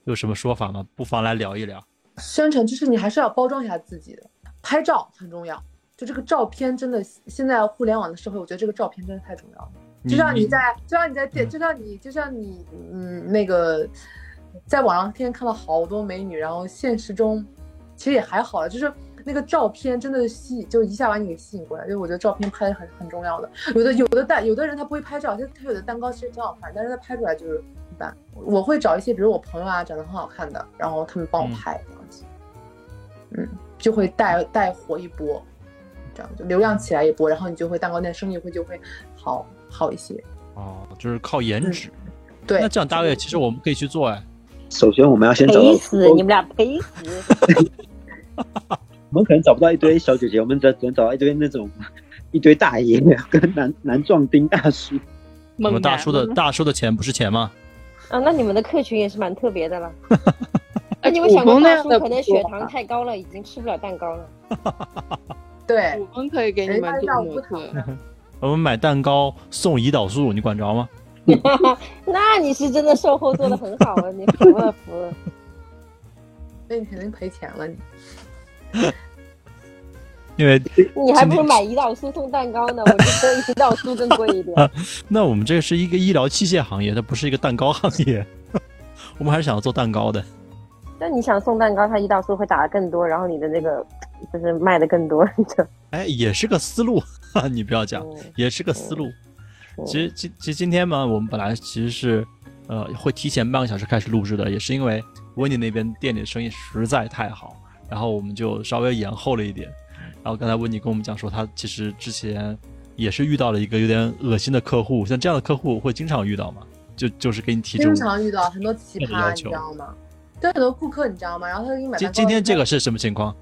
有什么说法吗？不妨来聊一聊。宣传就是你还是要包装一下自己的，拍照很重要。就这个照片真的，现在互联网的社会，我觉得这个照片真的太重要了。就像你在，就像你在电，嗯就像你，就像你，嗯，那个，在网上天天看到好多美女，然后现实中其实也还好了，就是那个照片真的吸，就一下把你给吸引过来。就是我觉得照片拍的很很重要的。有的有的蛋，有的人他不会拍照，他他有的蛋糕其实挺好看，但是他拍出来就是一般。我会找一些，比如我朋友啊，长得很好看的，然后他们帮我嗯拍这样子，嗯，就会带带火一波，这样就流量起来一波，然后你就会蛋糕店生意会就会好好一些。哦，就是靠颜值。对，那这样大卫，其实我们可以去做哎。首先我们要先找到赔死你们俩，赔死！[laughs] 我们可能找不到一堆小姐姐，我们只只能找到一堆那种一堆大爷跟男男壮丁大叔。[laughs] 我们大叔的大叔的钱不是钱吗？啊，那你们的客群也是蛮特别的了。[laughs] 哎那你们想过大叔可能血糖太高了，已经吃不了蛋糕了。对，我们可以给你人们做模特。[laughs] 我们买蛋糕送胰岛素，你管着吗？那你是真的售后做的很好了，你服了服了。那你肯定赔钱了你。[laughs] 因为你还不如买胰岛素送蛋糕呢，我觉得胰岛素更贵一点。[laughs] 那我们这是一个医疗器械行业，它不是一个蛋糕行业。[laughs] 我们还是想要做蛋糕的。那你想送蛋糕，它胰岛素会打的更多，然后你的那个就是卖的更多。哎，也是个思路，你不要讲，嗯也是个思路。嗯其实今其实今天嘛，我们本来其实是呃会提前半个小时开始录制的，也是因为温妮那边店里的生意实在太好，然后我们就稍微延后了一点。然后刚才温妮跟我们讲说，他其实之前也是遇到了一个有点恶心的客户，像这样的客户会经常遇到吗？就就是给你提出经常遇到很多奇葩，你知道吗？对很多顾客，你知道吗？然后他给你买。今今天这个是什么情况？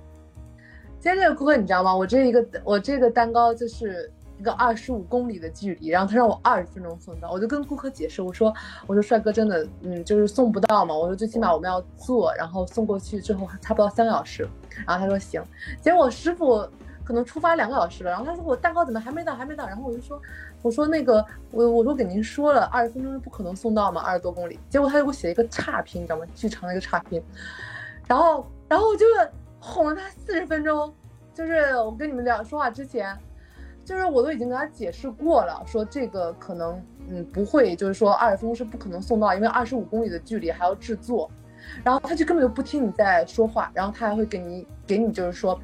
今天这个顾客你知道吗？我这一个我这个蛋糕就是一个二十五公里的距离，然后他让我二十分钟送到，我就跟顾客解释，我说我说帅哥真的嗯就是送不到嘛，我说最起码我们要坐，然后送过去之后还差不多三个小时，然后他说行，结果师傅可能出发两个小时了，然后他说我蛋糕怎么还没到，还没到，然后我就说，我说那个我我说给您说了，二十分钟是不可能送到嘛，二十多公里，结果他就给我写一个差评，你知道吗？巨长的一个差评，然后然后我就哄了他四十分钟，就是我跟你们俩说话之前，就是我都已经跟他解释过了，说这个可能嗯不会，就是说二十分钟是不可能送到，因为二十五公里的距离还要制作，然后他就根本就不听你在说话，然后他还会给你给你就是说。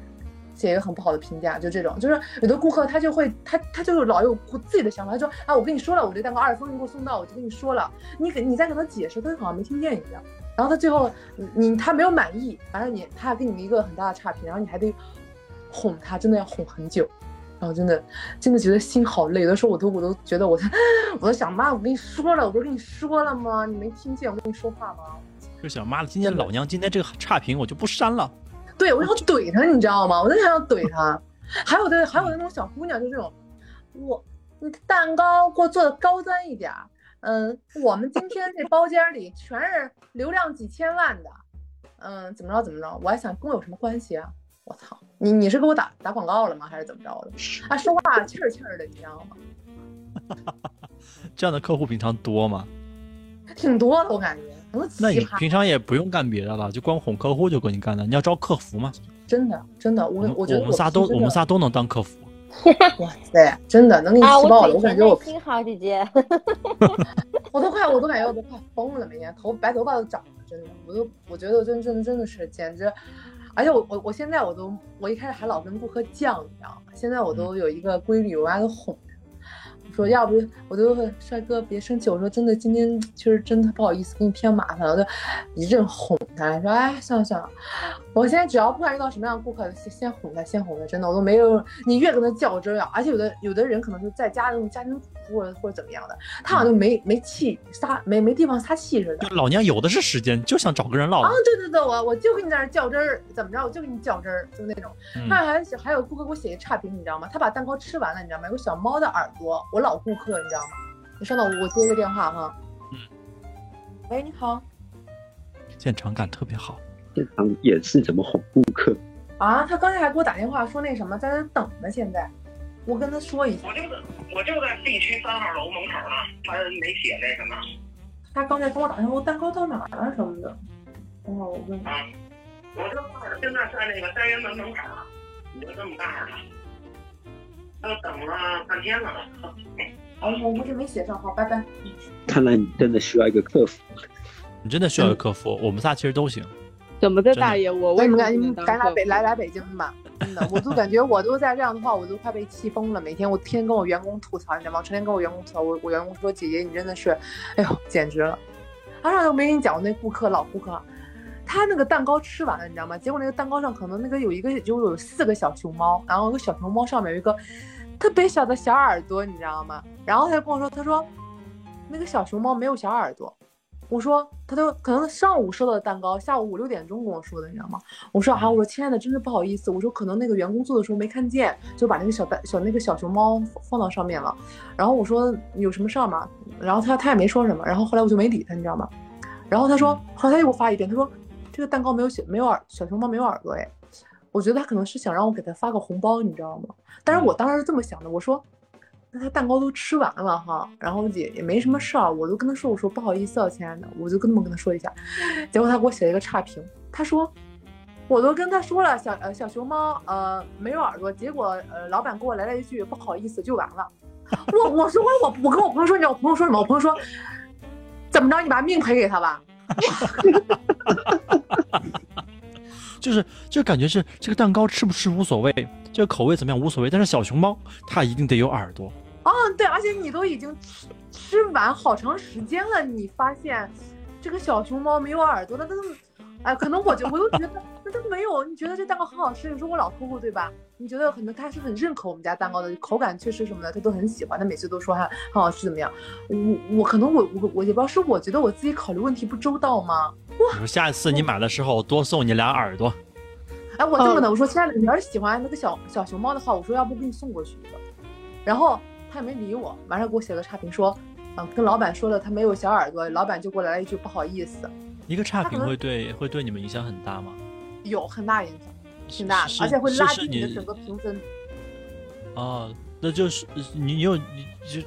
写一个很不好的评价，就这种，就是有的顾客他就会他他就老有自己的想法，他说啊，我跟你说了，我这蛋糕二十分钟给我送到，我就跟你说了，你给你再跟他解释，他就好像没听见一样。然后他最后你他没有满意，反正你他还给你一个很大的差评，然后你还得哄他，真的要哄很久。然后真的真的觉得心好累，有的时候我都我都觉得我我都想妈，我跟你说了，我不是跟你说了吗？你没听见我跟你说话吗？就想妈的，今天老娘今天这个差评我就不删了。对，我想怼他，你知道吗？我真想要怼他。还有的，还有的那种小姑娘，就这种，我，你蛋糕给我做的高端一点儿。嗯，我们今天这包间里全是流量几千万的。嗯，怎么着怎么着？我还想跟我有什么关系啊？我操，你你是给我打打广告了吗？还是怎么着的？啊，说话气儿气儿的，你知道吗？[laughs] 这样的客户平常多吗？[laughs] 挺多的，我感觉。那你平常也不用干别的了，就光哄客户就够你干的。你要招客服吗？真的，真的，我我觉得我们仨都我们仨都能当客服。[laughs] 哇塞，真的能给你气爆了！我感觉我心好，姐姐，我都快，我都感觉我都快疯了，每天头白头发都长了，真的，我都我觉得真真的真的是简直，而且我我我现在我都我一开始还老跟顾客犟，你知道吗？现在我都有一个规律，我还都哄他，我。说要不我就帅哥别生气，我说真的，今天确实真的不好意思给你添麻烦了，我就一阵哄他，说哎算了算了，我现在只要不管遇到什么样的顾客，先先哄他，先哄他，真的我都没有你越跟他较真啊，而且有的有的人可能是在家那种家庭主妇或者或者怎么样的，他好像就没没气撒没没地方撒气似的。就老娘有的是时间，就想找个人唠。啊对对对，我我就跟你在那较真儿，怎么着我就跟你较真儿，就那种。他还还有顾客给我写一差评，你知道吗？他把蛋糕吃完了，你知道吗？有个小猫的耳朵，我。老顾客，你知道吗？你稍等，我接个电话哈。嗯。喂，你好。现场感特别好。现场演示怎么哄顾客。啊，他刚才还给我打电话说那什么，在那等呢。现在，我跟他说一下。我就在，我就在 B 区三号楼门口呢。他没写那什么。他刚才跟我打电话，蛋糕到哪了什么的。等会儿我问。啊。我就现在在那个单元门门口，我就这么告诉他。都等了半天了呢。哦，我不是没写上，好，拜拜。看来你真的需要一个客服。你真的需要一个客服，我们仨其实都行。怎么的，大爷？我为什么赶紧赶来北来来北京吧？真的，我都感觉我都在这样的话，我都快被气疯了。每天我天天跟我员工吐槽，你知道吗？成天跟我员工吐槽，我我员工说姐姐你真的是，哎呦简直了。他上次没跟你讲过那顾客老顾客，他那个蛋糕吃完了，你知道吗？结果那个蛋糕上可能那个有一个就有四个小熊猫，然后那个小熊猫上面有一个。特别小的小耳朵，你知道吗？然后他就跟我说，他说那个小熊猫没有小耳朵。我说，他都可能上午收到的蛋糕，下午五六点钟跟我说的，你知道吗？我说啊，我说亲爱的，真是不好意思。我说可能那个员工做的时候没看见，就把那个小蛋小那个小熊猫放到上面了。然后我说有什么事儿吗？然后他他也没说什么。然后后来我就没理他，你知道吗？然后他说，后来他又给我发一遍，他说这个蛋糕没有小没有耳小熊猫没有耳朵哎。我觉得他可能是想让我给他发个红包，你知道吗？但是我当时是这么想的，我说，那他蛋糕都吃完了哈，然后也也没什么事儿，我都跟他说，我说不好意思啊，亲爱的，我就跟他们跟他说一下，结果他给我写了一个差评，他说，我都跟他说了，小呃小熊猫呃没有耳朵，结果呃老板给我来了一句不好意思就完了，[laughs] 我我说我我跟我朋友说，你知道我朋友说什么？我朋友说，怎么着，你把命赔给他吧。[laughs] 就是就感觉是这个蛋糕吃不吃无所谓，这个口味怎么样无所谓，但是小熊猫它一定得有耳朵。哦，对，而且你都已经吃吃完好长时间了，你发现这个小熊猫没有耳朵，那都，哎，可能我就我都觉得那它没有。你觉得这蛋糕很好吃，你说我老客户对吧？你觉得可能他是很认可我们家蛋糕的口感，确实什么的他都很喜欢，他每次都说还很好吃怎么样？我我可能我我我也不知道是我觉得我自己考虑问题不周到吗？你说下一次你买的时候多送你俩耳朵。哎，我这么的，我说亲爱的，你要是喜欢那个小小熊猫的话，我说要不给你送过去一个。然后他也没理我，马上给我写个差评说，嗯，跟老板说了他没有小耳朵，老板就给我来了一句不好意思。一个差评会对会对你们影响很大吗？有很大影响。挺大的，而且会拉低你的整个评分。哦，那就是你你有你就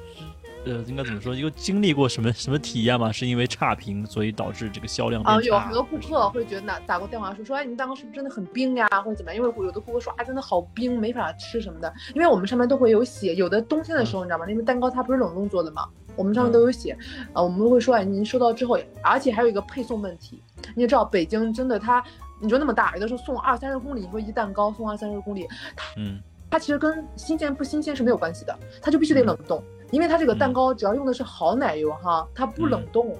呃应该怎么说？有经历过什么什么体验吗？是因为差评，所以导致这个销量啊？有很多顾客会觉得打打过电话说说，哎，你们蛋糕是不是真的很冰呀，或者怎么样？因为有的顾客说啊，真的好冰，没法吃什么的。因为我们上面都会有写，有的冬天的时候，你知道吗？因为蛋糕它不是冷冻做的嘛，我们上面都有写，呃，我们会说，哎，您收到之后，而且还有一个配送问题，你也知道北京真的它，你说那么大，有的时候送二三十公里，你说一蛋糕送二三十公里，嗯它其实跟新鲜不新鲜是没有关系的，它就必须得冷冻，因为它这个蛋糕只要用的是好奶油哈，它不冷冻，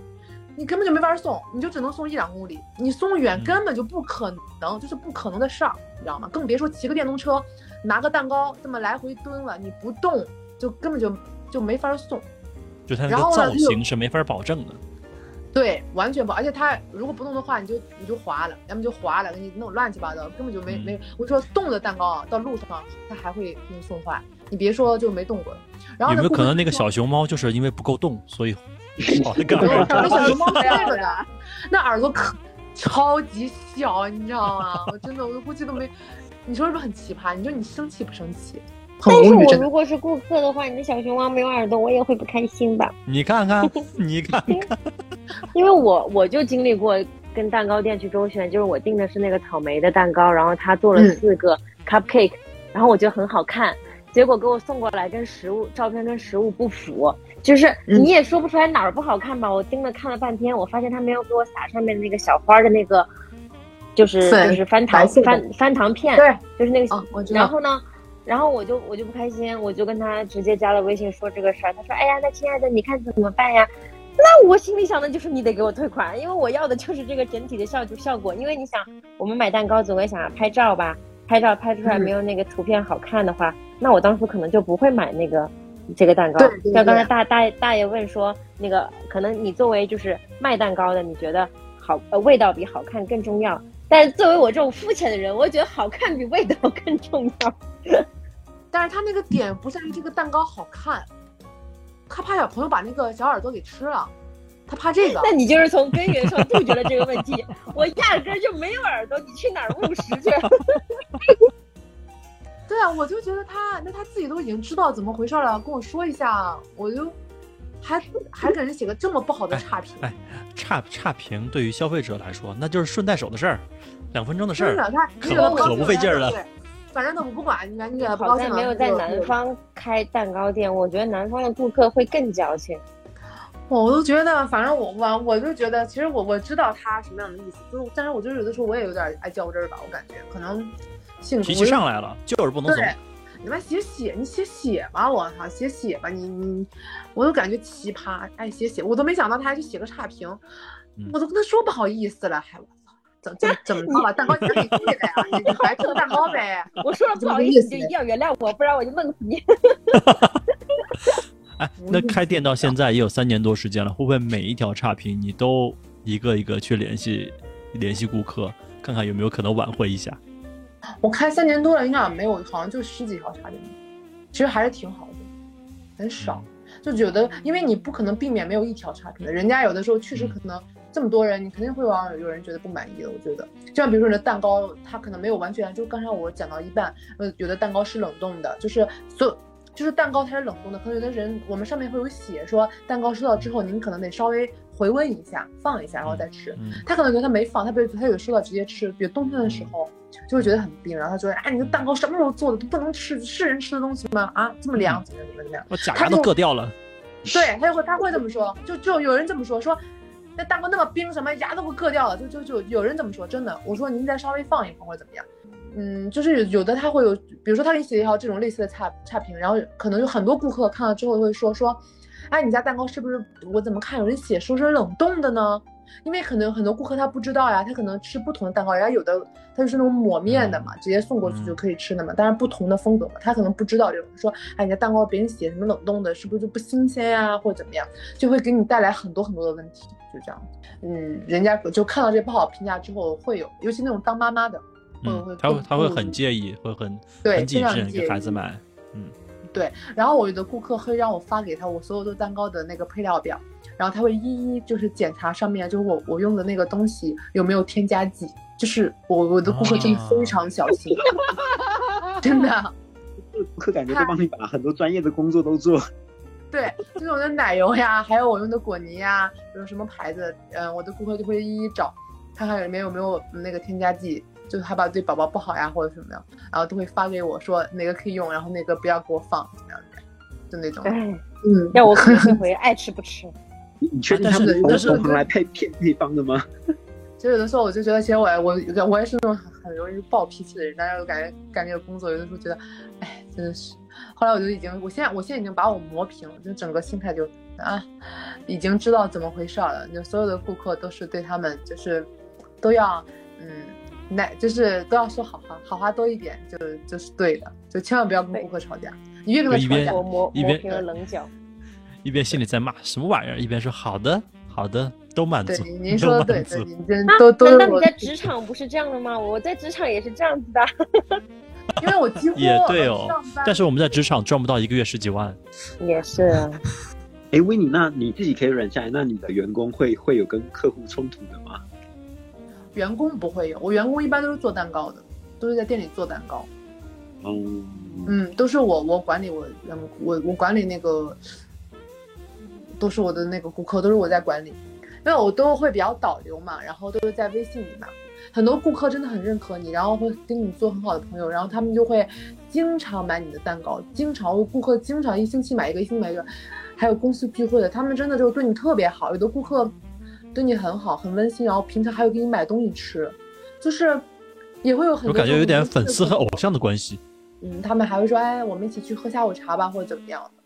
你根本就没法送，你就只能送一两公里，你送远嗯根本就不可能，就是不可能的事儿，你知道吗？更别说骑个电动车拿个蛋糕这么来回蹲了，你不动就根本就就没法送。就它那然个造型是没法保证的。对，完全不，而且它如果不动的话，你就你就滑了，要么就滑了，给你弄乱七八糟，根本就没、嗯没。我说冻的蛋糕啊，到路上它还会给你送坏，你别说就没动过。然后呢，有没有可能那个小熊猫就是因为不够动，所以 [laughs] 跑得更就说快？那小熊猫是这个的，那耳朵可超级小，你知道吗？我真的我都估计都没。你说是不是很奇葩？你说你生气不生气？[laughs] 但是我如。果是顾客的话，你的小熊猫没有耳朵，我也会不开心吧？你看看，[laughs] 你看看，因为我我就经历过跟蛋糕店去周旋，就是我订的是那个草莓的蛋糕，然后他做了嗯四个 cupcake，、然后我觉得很好看，结果给我送过来跟实物照片跟实物不符，就是嗯你也说不出来哪儿不好看吧？我盯着看了半天，我发现他没有给我撒上面那个小花的那个，就是就是翻糖翻翻糖片，对，就是那个啊，我知道。然后呢，然后我就我就不开心，我就跟他直接加了微信说这个事儿。他说：“哎呀，那亲爱的，你看怎么办呀？”那我心里想的就是你得给我退款，因为我要的就是这个整体的效效果。因为你想，我们买蛋糕总归想要拍照吧，拍照拍出来嗯没有那个图片好看的话，那我当初可能就不会买那个这个蛋糕。对对像刚才大大大爷问说，那个可能你作为就是卖蛋糕的，你觉得好呃味道比好看更重要。但是作为我这种肤浅的人，我觉得好看比味道更重要。[laughs] 但是他那个点不在于这个蛋糕好看，他怕小朋友把那个小耳朵给吃了，他怕这个。那你就是从根源上杜绝了这个问题。[laughs] 我压根儿就没有耳朵，你去哪儿务实去？[laughs] 对啊，我就觉得他那他自己都已经知道怎么回事了，跟我说一下，我就还还给人写个这么不好的差评，哎，差差评对于消费者来说，那就是顺带手的事儿，两分钟的事儿。可可不费劲儿了对，反正呢我不管，你看你给他不好在高兴了，就没有在南。方开蛋糕店，我觉得南方的顾客会更矫情。我都觉得，反正我我我就觉得，其实我我知道他什么样的意思，就是但是我就是有的时候我也有点爱较真儿吧，我感觉可能性格脾气上来了，就是不能怂。对，你妈写写，你写写吧，我操，写写吧，你你，我都感觉奇葩，爱写写，我都没想到他还去写个差评，嗯我都跟他说不好意思了，还我操，怎怎怎么着吧，蛋糕你自己寄的呀，你你还吃个蛋糕呗，我说了不好意思，你就一定要原谅我，不然我就弄死你。[laughs] 哎，那开店到现在也有三年多时间了，会不会每一条差评你都一个一个去联系联系顾客，看看有没有可能挽回一下？我开三年多了，应该没有，好像就十几条差评，其实还是挺好的，很少。就觉得，因为你不可能避免没有一条差评的，人家有的时候确实可能这么多人，你肯定会往有人觉得不满意的。我觉得，就像比如说你的蛋糕，它可能没有完全，就刚才我讲到一半，呃，有的蛋糕是冷冻的，就是所有。就是蛋糕它是冷冻的，可能有的人我们上面会有写说蛋糕收到之后，您可能得稍微回温一下，放一下，然后再吃。嗯，他可能觉得他没放，他被他有收到直接吃，比如冬天的时候就会觉得很冰，然后他就会哎，你的蛋糕什么时候做的都不能吃，是人吃的东西吗？啊，这么凉，怎么怎么样怎么样？我假牙都硌掉了。[laughs] 对，他就会他会这么说，就就有人这么说，说那蛋糕那么冰，什么牙都会硌掉了，就就就有人这么说，真的，我说您再稍微放一放或者怎么样。嗯，就是有的他会有，比如说他给你写一条这种类似的差差评，然后可能有很多顾客看了之后会说说，哎，你家蛋糕是不是我怎么看有人写说是冷冻的呢？因为可能很多顾客他不知道呀，他可能吃不同的蛋糕，人家有的他就是那种抹面的嘛，直接送过去就可以吃的嘛，当然不同的风格嘛，他可能不知道这种，说哎，你家蛋糕别人写什么冷冻的，是不是就不新鲜呀，或者怎么样，就会给你带来很多很多的问题，就这样。嗯，人家就看到这不好评价之后会有，尤其那种当妈妈的，会会嗯，他会他会很介意，会很对很谨慎给孩子买。嗯对，然后我有的顾客会让我发给他我所有的蛋糕的那个配料表，然后他会一一就是检查上面就是我我用的那个东西有没有添加剂，就是我我的顾客真的非常小心，[laughs] 真的。[laughs] 顾客感觉会帮你把很多专业的工作都做。[laughs] 对，就是我的奶油呀，还有我用的果泥呀，有什么牌子，嗯，我的顾客就会一一找，看看里面有没有那个添加剂，就是害怕对宝宝不好呀或者什么的，然后都会发给我说哪个可以用，然后哪个不要给我放，怎么样的，就那种。哎，嗯，要我可能会回爱吃不吃。你 [laughs] 你确定他们但是是同行来配骗配方的吗？[laughs] 就有的时候我就觉得，其实我我我也是那种很很容易暴脾气的人，但是我感觉干这个工作，有的时候觉得，哎，真的是。后来我就已经，我现在我现在已经把我磨平了，就整个心态就啊，已经知道怎么回事了。就所有的顾客都是对他们就是都要嗯，奶就是都要说好话，好话多一点，就就是对的，就千万不要跟顾客吵架，你越跟他吵架，我磨一边磨平了棱角。[laughs] 一边心里在骂什么玩意儿，一边说好的好的都满足对，，[laughs] 您说的对，对，你这啊都都难道你在职场不是这样的吗？我在职场也是这样子的。[laughs] 因为我几乎也对哦上班但是我们在职场赚不到一个月十几万，也是啊，哎，维尼，那你自己可以忍下来，那你的员工会会有跟客户冲突的吗？员工不会有，我员工一般都是做蛋糕的，都是在店里做蛋糕。嗯，嗯，都是我我管理我我我管理那个，都是我的那个顾客，都是我在管理，因为我都会比较导流嘛，然后都是在微信里嘛，很多顾客真的很认可你，然后会跟你做很好的朋友，然后他们就会经常买你的蛋糕，经常顾客经常一星期买一个，一星期买一个，还有公司聚会的，他们真的就对你特别好，有的顾客对你很好，很温馨，然后平常还会给你买东西吃，就是也会有很多我感觉有点粉丝和偶。像的关系。嗯，他们还会说，哎，我们一起去喝下午茶吧，或者怎么样的。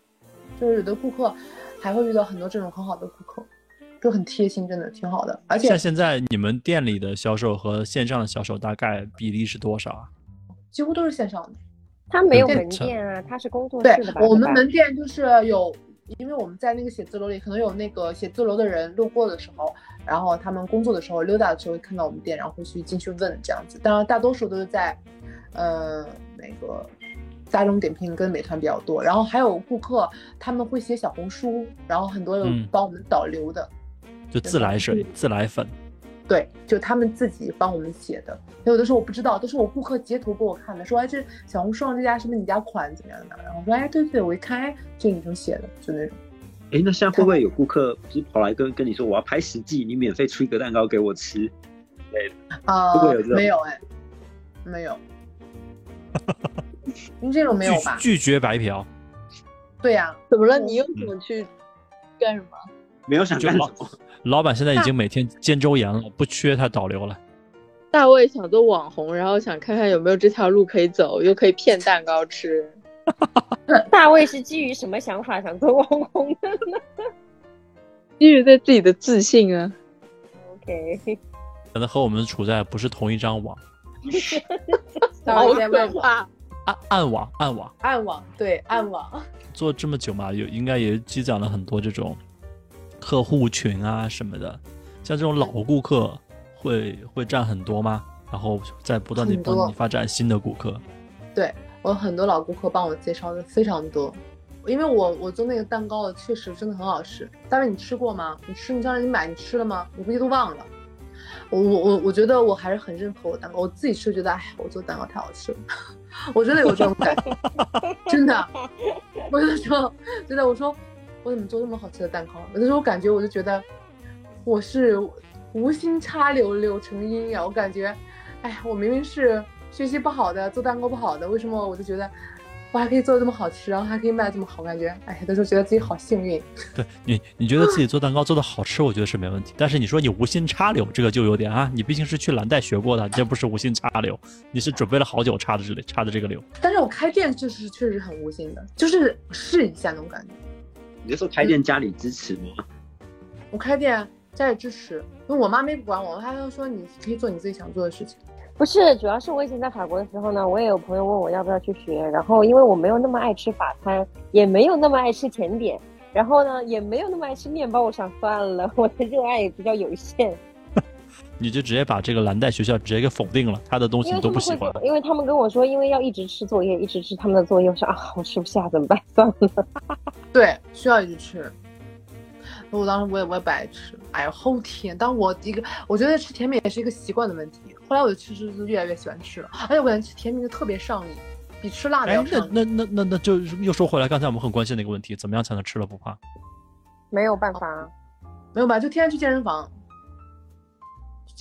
就是有的顾客还会遇到很多这种很好的顾客，就很贴心，真的挺好的。而且像现在你们店里的销售和线上的销售大概比例是多少啊？几乎都是线上的。他没有对门店啊，他是工作室的吧？我们门店就是有，因为我们在那个写字楼里，可能有那个写字楼的人路过的时候，然后他们工作的时候溜达的时候会看到我们店，然后会去进去问这样子。当然，大多数都是在，呃，那个大众点评跟美团比较多。然后还有顾客他们会写小红书，然后很多有嗯帮我们导流的。就自来水、自来粉，对，就他们自己帮我们写的。有的时候我不知道，都是我顾客截图给我看的，说哎这小红书上这家是不是你家款怎么样的？然后我说哎对对，我一看哎这个女生写的，就那种。哎，那现在会不会有顾客就是跑来跟跟你说我要拍十季，你免费出一个蛋糕给我吃？啊、会不会有这种没有哎，没有。[laughs] 你这种没有吧？拒拒绝白嫖，对呀、怎么了？你又怎么去干什么？没有想干什么？老板现在已经每天肩周炎了，不缺他导流了。大卫想做网红，然后想看看有没有这条路可以走，又可以骗蛋糕吃。[laughs] 大卫是基于什么想法想做网红的呢 [laughs] 基于对自己的自信啊。？OK，可能和我们处在不是同一张网，[laughs] 好可怕！暗暗网暗网。暗网对暗网，做这么久嘛，有应该也积攒了很多这种客户群啊什么的。像这种老顾客会会占很多吗？然后在不断的帮你发展新的顾客。对我有很多老顾客帮我介绍的非常多，因为我我做那个蛋糕的确实真的很好吃。大卫你吃过吗？你吃你让你买你吃了吗？我估计都忘了。我我我我觉得我还是很认可我蛋糕，我自己吃觉得哎，我做蛋糕太好吃了，[laughs] 我真的有这种感觉，[laughs] 真的。我有的时候真的我说我怎么做这么好吃的蛋糕？有的时候感觉我就觉得我是无心插柳柳成荫呀，我感觉，哎呀，我明明是学习不好的，做蛋糕不好的，为什么我就觉得我还可以做的这么好吃，然后还可以卖的这么好？感觉，哎，有的时候觉得自己好幸运。[laughs] 对你，你觉得自己做蛋糕做的好吃，我觉得是没问题。但是你说你无心插柳，这个就有点啊，你毕竟是去蓝带学过的，你这不是无心插柳，你是准备了好久插的这里插的这个柳。但是我开店确实确实很无心的，就是试一下那种感觉。你就说开店家里支持吗？我开店家里支持，因为我妈没管我，她就说你可以做你自己想做的事情。不是，主要是我以前在法国的时候呢，我也有朋友问我要不要去学，然后因为我没有那么爱吃法餐，也没有那么爱吃甜点，然后呢也没有那么爱吃面包，我想算了，[laughs] 我的热爱也比较有限，你就直接把这个蓝带学校直接给否定了，他的东西你都不喜欢。跟，因为他们跟我说，因为要一直吃作业，一直吃他们的作业，我说啊，我吃不下怎么办？算了。对，需要一直吃。我当时我也我也不爱吃，哎呦齁甜。但我一个我觉得吃甜品也是一个习惯的问题。后来我就其实是越来越喜欢吃了，而且我感觉吃甜品就特别上瘾，比吃辣的哎要，上瘾。那那那那那就又说回来，刚才我们很关心的一个问题，怎么样才能吃了不胖？没有办法啊。没有办法？就天天去健身房，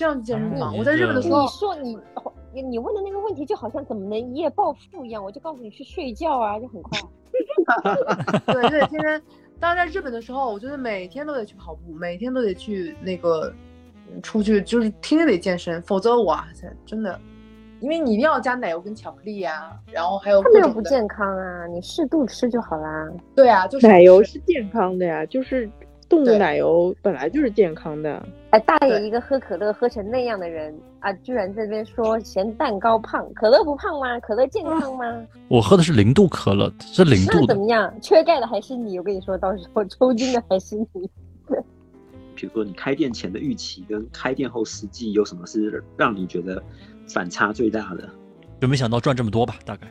这样去健身房。哎我在日本的时候你，说你你你问的那个问题就好像怎么能一夜暴富一样，我就告诉你去睡觉啊，就很快。[laughs] 对，就得天天。当时在日本的时候，我觉得每天都得去跑步，每天都得去那个嗯出去，就是天天得健身，否则哇塞，真的，因为你一定要加奶油跟巧克力呀、然后还有它没有各种。不健康啊，你适度吃就好啦。对啊，就是奶油是健康的呀，就是动物对奶油本来就是健康的。哎，大爷一个喝可乐喝成那样的人啊，居然这边说嫌蛋糕胖，可乐不胖吗？可乐健康吗？我喝的是零度可乐，是零度怎。么样？缺钙的还是你，我跟你说，到时候抽筋的还是你。[laughs] 比如说你开店前的预期跟开店后实际有什么是让你觉得反差最大的？就没想到赚这么多吧？大概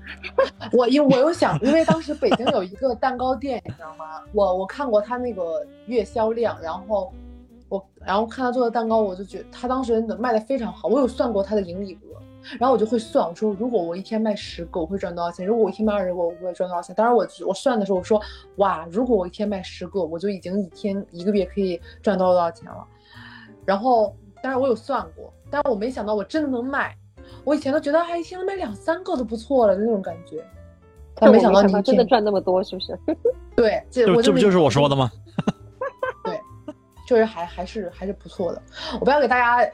[laughs] 我因我又想，因为当时北京有一个蛋糕店，你知道吗？我我看过他那个月销量，然后我然后看他做的蛋糕，我就觉得他当时卖的非常好。我有算过他的盈利额，然后我就会算，我说如果我一天卖十个，我会赚多少钱？如果我一天卖二十个，我会赚多少钱？当然我我算的时候，我说哇，如果我一天卖十个，我就已经一天一个月可以赚多少多少钱了。然后当然我有算过，但是我没想到我真的能卖。我以前都觉得，哎，一天能卖两三个都不错了，就那种感觉。但我没想到你一真的赚那么多，是不是？[laughs] 对，这这不就是我说的吗？[laughs] 吗？确实还还是还是不错的。我不要给大家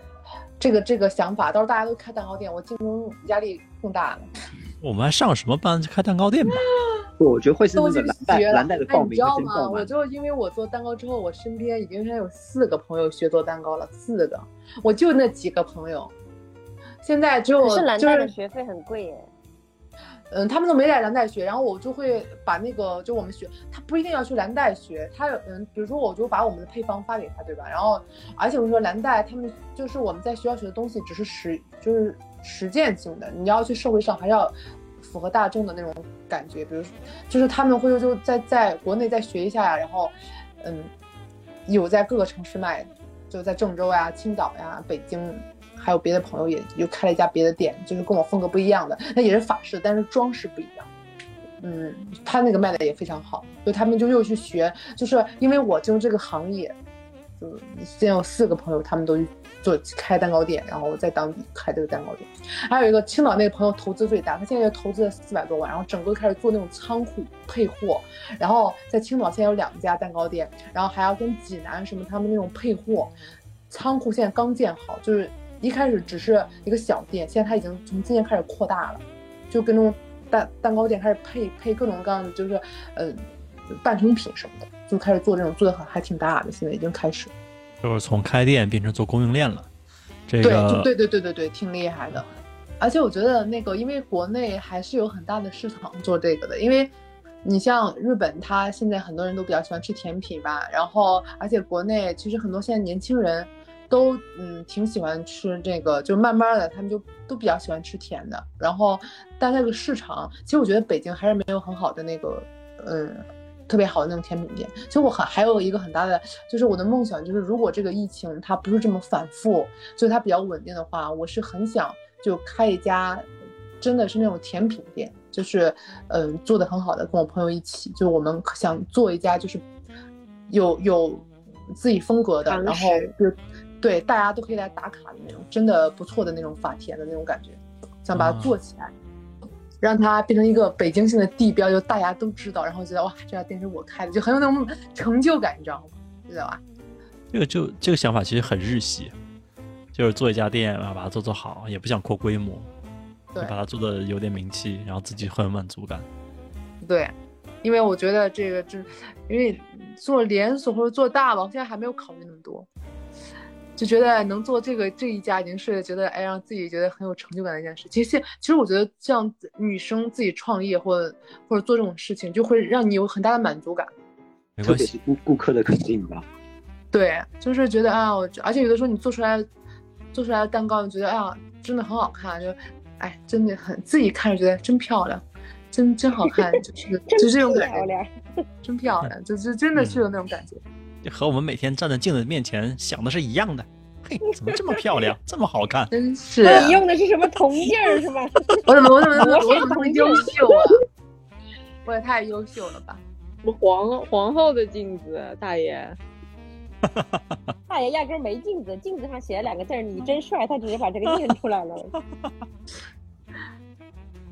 这个这个想法，到时候大家都开蛋糕店，我竞争压力更大了。我们还上什么班？开蛋糕店吧？不我觉得会是那个蓝带的哎，你报名你知道吗？我就因为我做蛋糕之后，我身边已经有四个朋友学做蛋糕了，四个，我就那几个朋友，现在只有可是蓝就是带的学费很贵耶。嗯，他们都没在蓝带学，然后我就会把那个，就我们学，他不一定要去蓝带学，他嗯，比如说我就把我们的配方发给他，对吧？然后，而且我说蓝带他们就是我们在学校学的东西，只是实就是实践性的，你要去社会上还是要符合大众的那种感觉，比如就是他们会就在在国内再学一下呀，然后嗯，有在各个城市卖，就在郑州呀、青岛呀、北京。还有别的朋友也又开了一家别的店，就是跟我风格不一样的，那也是法式，但是装饰不一样。嗯，他那个卖的也非常好，所以他们就又去学，就是因为我进入这个行业，就现在有四个朋友，他们都做开蛋糕店，然后我在当地开这个蛋糕店。还有一个青岛那个朋友投资最大，他现在就投资了四百多万，然后整个开始做那种仓库配货，然后在青岛现在有两家蛋糕店，然后还要跟济南什么他们那种配货仓库现在刚建好，就是。一开始只是一个小店，现在它已经从今年开始扩大了，就跟那种蛋蛋糕店开始配配各种各样的，就是呃半成品什么的，就开始做这种做的很还挺大的，现在已经开始。就是从开店变成做供应链了。这对，个就对对对对对，挺厉害的。而且我觉得那个，因为国内还是有很大的市场做这个的，因为你像日本，它现在很多人都比较喜欢吃甜品吧，然后而且国内其实很多现在年轻人。都嗯挺喜欢吃这个，就慢慢的他们就都比较喜欢吃甜的。然后，但那个市场，其实我觉得北京还是没有很好的那个嗯特别好的那种甜品店。其实我很还有一个很大的，就是我的梦想就是，如果这个疫情它不是这么反复，就它比较稳定的话，我是很想就开一家真的是那种甜品店，就是嗯做的很好的，跟我朋友一起，就我们想做一家就是有有自己风格的，然后就。对，大家都可以来打卡的那种，真的不错的那种法甜的那种感觉，想把它做起来，嗯、让它变成一个北京性的地标，就大家都知道，然后觉得哇，这家店是我开的，就很有那种成就感，你知道吗？知道吧？这个就这个想法其实很日系，就是做一家店然后，把它做做好，也不想扩规模，对，把它做的有点名气，然后自己很有满足感。对，因为我觉得这个这，因为做连锁或者做大吧，我现在还没有考虑那么多。就觉得能做这个这一家已经是觉得哎让自己觉得很有成就感的一件事。其实其实我觉得这样女生自己创业或者或者做这种事情，就会让你有很大的满足感。特别是顾顾客的肯定吧。对，就是觉得啊，我而且有的时候你做出来做出来的蛋糕，你觉得哎呀真的很好看，就哎真的很自己看着觉得真漂亮，真真好看，就是 [laughs] 就这种感觉，真漂亮，就是真的是有那种感觉。和我们每天站在镜子面前想的是一样的。嘿，怎么这么漂亮，这么好看？真是你用的是什么铜镜儿是吧？我怎么 [laughs] 我怎么我怎么这么优秀啊？我也太优秀了吧！[laughs] 什么皇皇后的镜子，大爷。[laughs] 大爷压根儿没镜子，镜子上写了两个字儿“你真帅”，他直接把这个念出来了。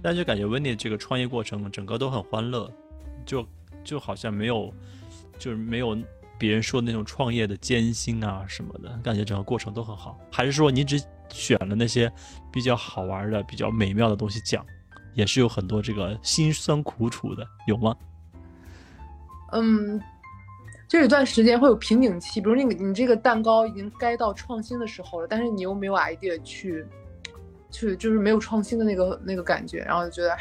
但就感觉温妮这个创业过程整个都很欢乐，就就好像没有，就是没有别人说那种创业的艰辛啊什么的，感觉整个过程都很好。还是说你只选了那些比较好玩的、比较美妙的东西讲，也是有很多这个辛酸苦楚的，有吗？嗯，就有段时间会有瓶颈期，比如那个你这个蛋糕已经该到创新的时候了，但是你又没有 idea 去，去就是没有创新的那个那个感觉，然后就觉得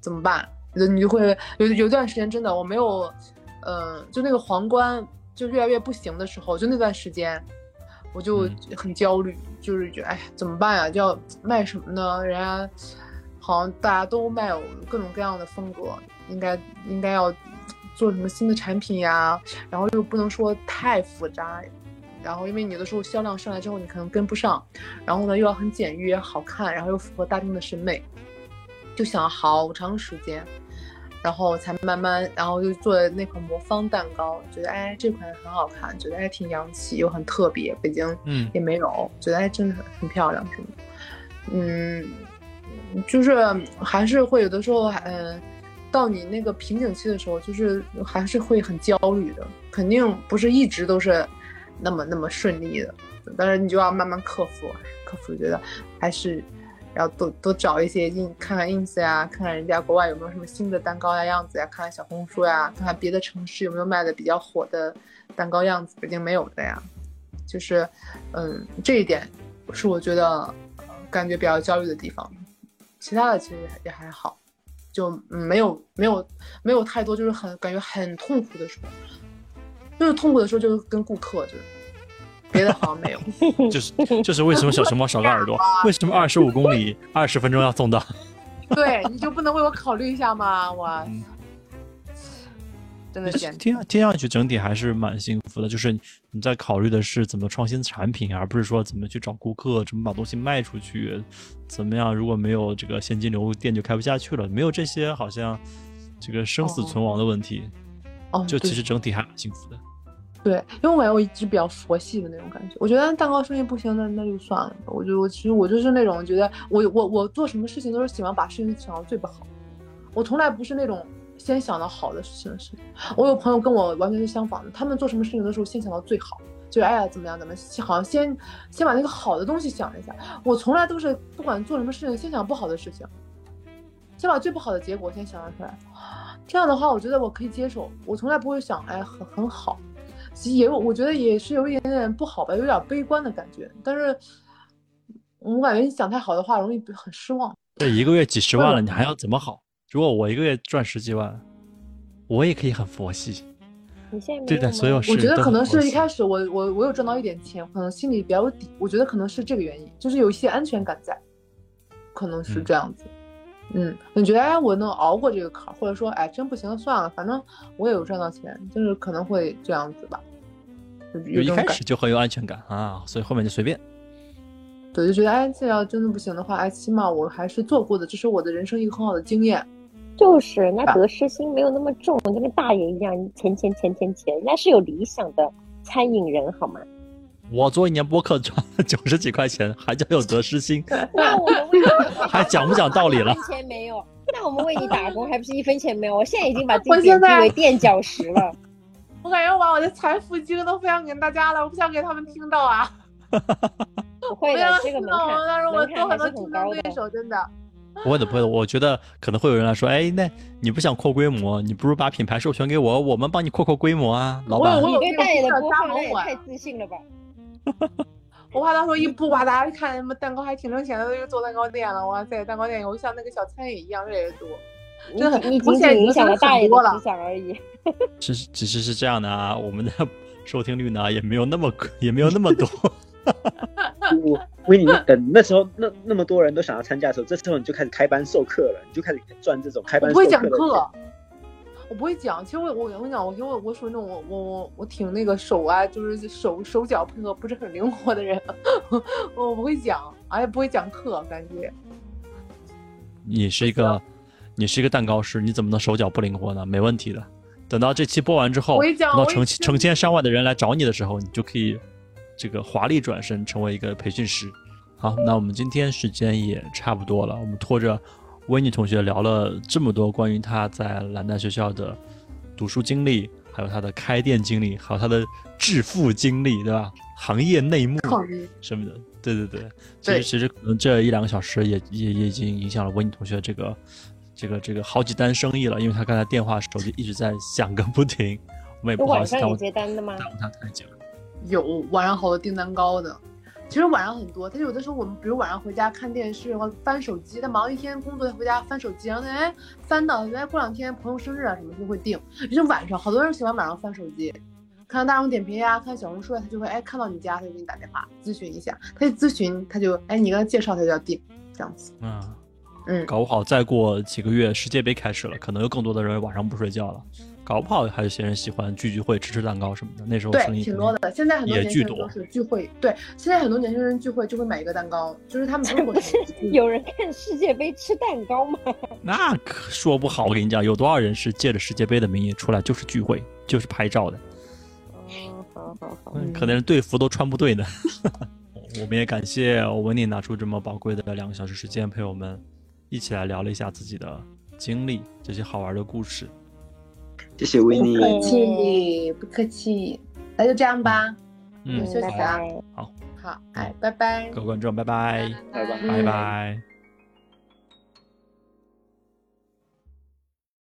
怎么办？你你就会有有段时间真的我没有，呃，就那个皇冠就越来越不行的时候，就那段时间我就嗯很焦虑，就是觉得哎怎么办呀？就要卖什么呢？人家好像大家都卖有各种各样的风格，应该应该要做什么新的产品呀，然后又不能说太复杂，然后因为你有的时候销量上来之后你可能跟不上，然后呢又要很简约好看，然后又符合大众的审美，就想了好长时间，然后才慢慢，然后就做的那款魔方蛋糕，觉得哎这款很好看，觉得哎挺洋气又很特别，北京嗯。也没有，觉得哎真的很很漂亮什么的，嗯，就是还是会有的时候，嗯、到你那个瓶颈期的时候，就是还是会很焦虑的，肯定不是一直都是那么那么顺利的，但是你就要慢慢克服，克服，觉得还是要多多找一些 in 看看 ins 呀，看看人家国外有没有什么新的蛋糕呀样子呀，看看小红书呀，看看别的城市有没有卖的比较火的蛋糕样子，北京没有的呀，就是嗯这一点是我觉得、感觉比较焦虑的地方，其他的其实也还好。就嗯没有没有没有太多，就是很感觉很痛苦的时候，就是痛苦的时候就是跟顾客就是，别的好像没有。[laughs] 就是就是为什么小熊猫少个耳朵？[laughs] 为什么二十五公里二十分钟要送到？对，你就不能为我考虑一下吗？我嗯真的简直听听上去整体还是蛮幸福的，就是你在考虑的是怎么创新产品，而不是说怎么去找顾客，怎么把东西卖出去，怎么样如果没有这个现金流，店就开不下去了。没有这些，好像这个生死存亡的问题，哦，就其实整体还蛮幸福的。对，因为我感觉我一直比较佛系的那种感觉。我觉得蛋糕生意不行，那那就算了。我就我其实我就是那种觉得我我我做什么事情都是喜欢把事情想到最不好，我从来不是那种先想到好的事情的事情。我有朋友跟我完全是相反的，他们做什么事情的时候先想到最好，就是哎呀怎么样怎么，好像先先把那个好的东西想一下。我从来都是不管做什么事情，先想不好的事情，先把最不好的结果先想出来。这样的话，我觉得我可以接受。我从来不会想哎很很好。其实也有，我觉得也是有一点点不好吧，有点悲观的感觉。但是，我感觉你想太好的话，容易很失望。这一个月几十万了，你还要怎么好？如果我一个月赚十几万，我也可以很佛系。你现在没对待有吗所有事我觉得可能是一开始我我我有赚到一点钱，可能心里比较有底。我觉得可能是这个原因，就是有一些安全感在，可能是嗯这样子。嗯，你觉得哎，我能熬过这个坎儿，或者说哎，真不行算了，反正我也有赚到钱，就是可能会这样子吧。就就一开有这种感始就很有安全感啊，所以后面就随便。对，就觉得哎，这要真的不行的话，哎，起码我还是做过的，这是我的人生一个很好的经验。就是那得失心没有那么重，就跟大爷一样，钱钱钱钱钱，人家是有理想的餐饮人好吗？我做一年播客赚了 [laughs] 九十几块钱，还叫有得失心，[laughs] 那我们为你还讲不讲道理了一？分钱没有，那我们为你打工还不是一分钱没有？我现在已经把自我己贬低为垫脚石了。[laughs] 我感觉我把我的财富经都分享给大家了，我不想给他们听到啊。不会的这个门听到，槛但是我门槛还是很多竞争对。手，真的。不会的，不会的。我觉得可能会有人来说，哎，那你不想扩规模，你不如把品牌授权给我，我们帮你扩扩规模啊，老板。你对代言的播加放量也太自信了吧？[laughs] 我怕到时候一不吧，大家看什么蛋糕还挺挣钱的，又做蛋糕店了，哇塞，蛋糕店以后像那个小餐饮一样越来越多。你真的很你我现在已经仅仅影响了大爷的思想而已。是 [laughs] 只是是这样的啊，我们的 [laughs] 收听率呢也没有那么也没有那么多。我维尼，你等那时候那那么多人都想要参加的时候，这时候你就开始开班授课了，你就开始赚这种开我不会班授课的讲课钱。，我不会讲。其实我我我跟你讲，我因为我我属于那种我我我我挺那个手啊，就是手手脚配合不是很灵活的人，[laughs] 我不会讲，而且不会讲课，感觉。你是一个，你是一个蛋糕师，你怎么能手脚不灵活呢？没问题的。等到这期播完之后，等到成成千上万的人来找你的时候，你就可以这个华丽转身成为一个培训师。好，那我们今天时间也差不多了，我们拖着维尼同学聊了这么多关于他在蓝带学校的读书经历，还有他的开店经历，还有他的致富经历，对吧？行业内幕什么的，对对对。其对实其实可能这一两个小时也也也已经影响了维尼同学这个这个这个好几单生意了，因为他刚才电话手机一直在响个不停，我们也不好意思耽误晚上有接单的吗？耽误他太久。有晚上好多订单高的，其实晚上很多。他有的时候我们比如晚上回家看电视或者翻手机，他忙一天工作他回家翻手机，然后他哎翻到哎过两天朋友生日啊什么就会定。就是晚上好多人喜欢晚上翻手机，看大众点评呀、看小红书啊，他就会哎看到你家他就给你打电话咨询一下，他一咨询他就哎你跟他介绍他就要定这样子。嗯嗯，搞不好再过几个月世界杯开始了，可能有更多的人晚上不睡觉了。搞不好还有些人喜欢聚聚会、吃吃蛋糕什么的，那时候生对，意挺多的。现在很多也巨多年轻人都。是聚会，对，现在很多年轻人聚会就会买一个蛋糕，就是他们中国 [laughs] 人有人看世界杯吃蛋糕吗？[laughs] 那可说不好，我跟你讲，有多少人是借着世界杯的名义出来就是聚会，就是拍照的，哦，好好好，嗯可能队服都穿不对呢。[laughs] 我们也感谢文妮拿出这么宝贵的两个小时时间陪我们一起来聊了一下自己的经历，这些好玩的故事。谢谢维尼不，客气，不客气，那就这样吧，嗯，休息拜啊，拜。好，好，哎，拜拜。各位观众，拜拜，拜拜。拜拜。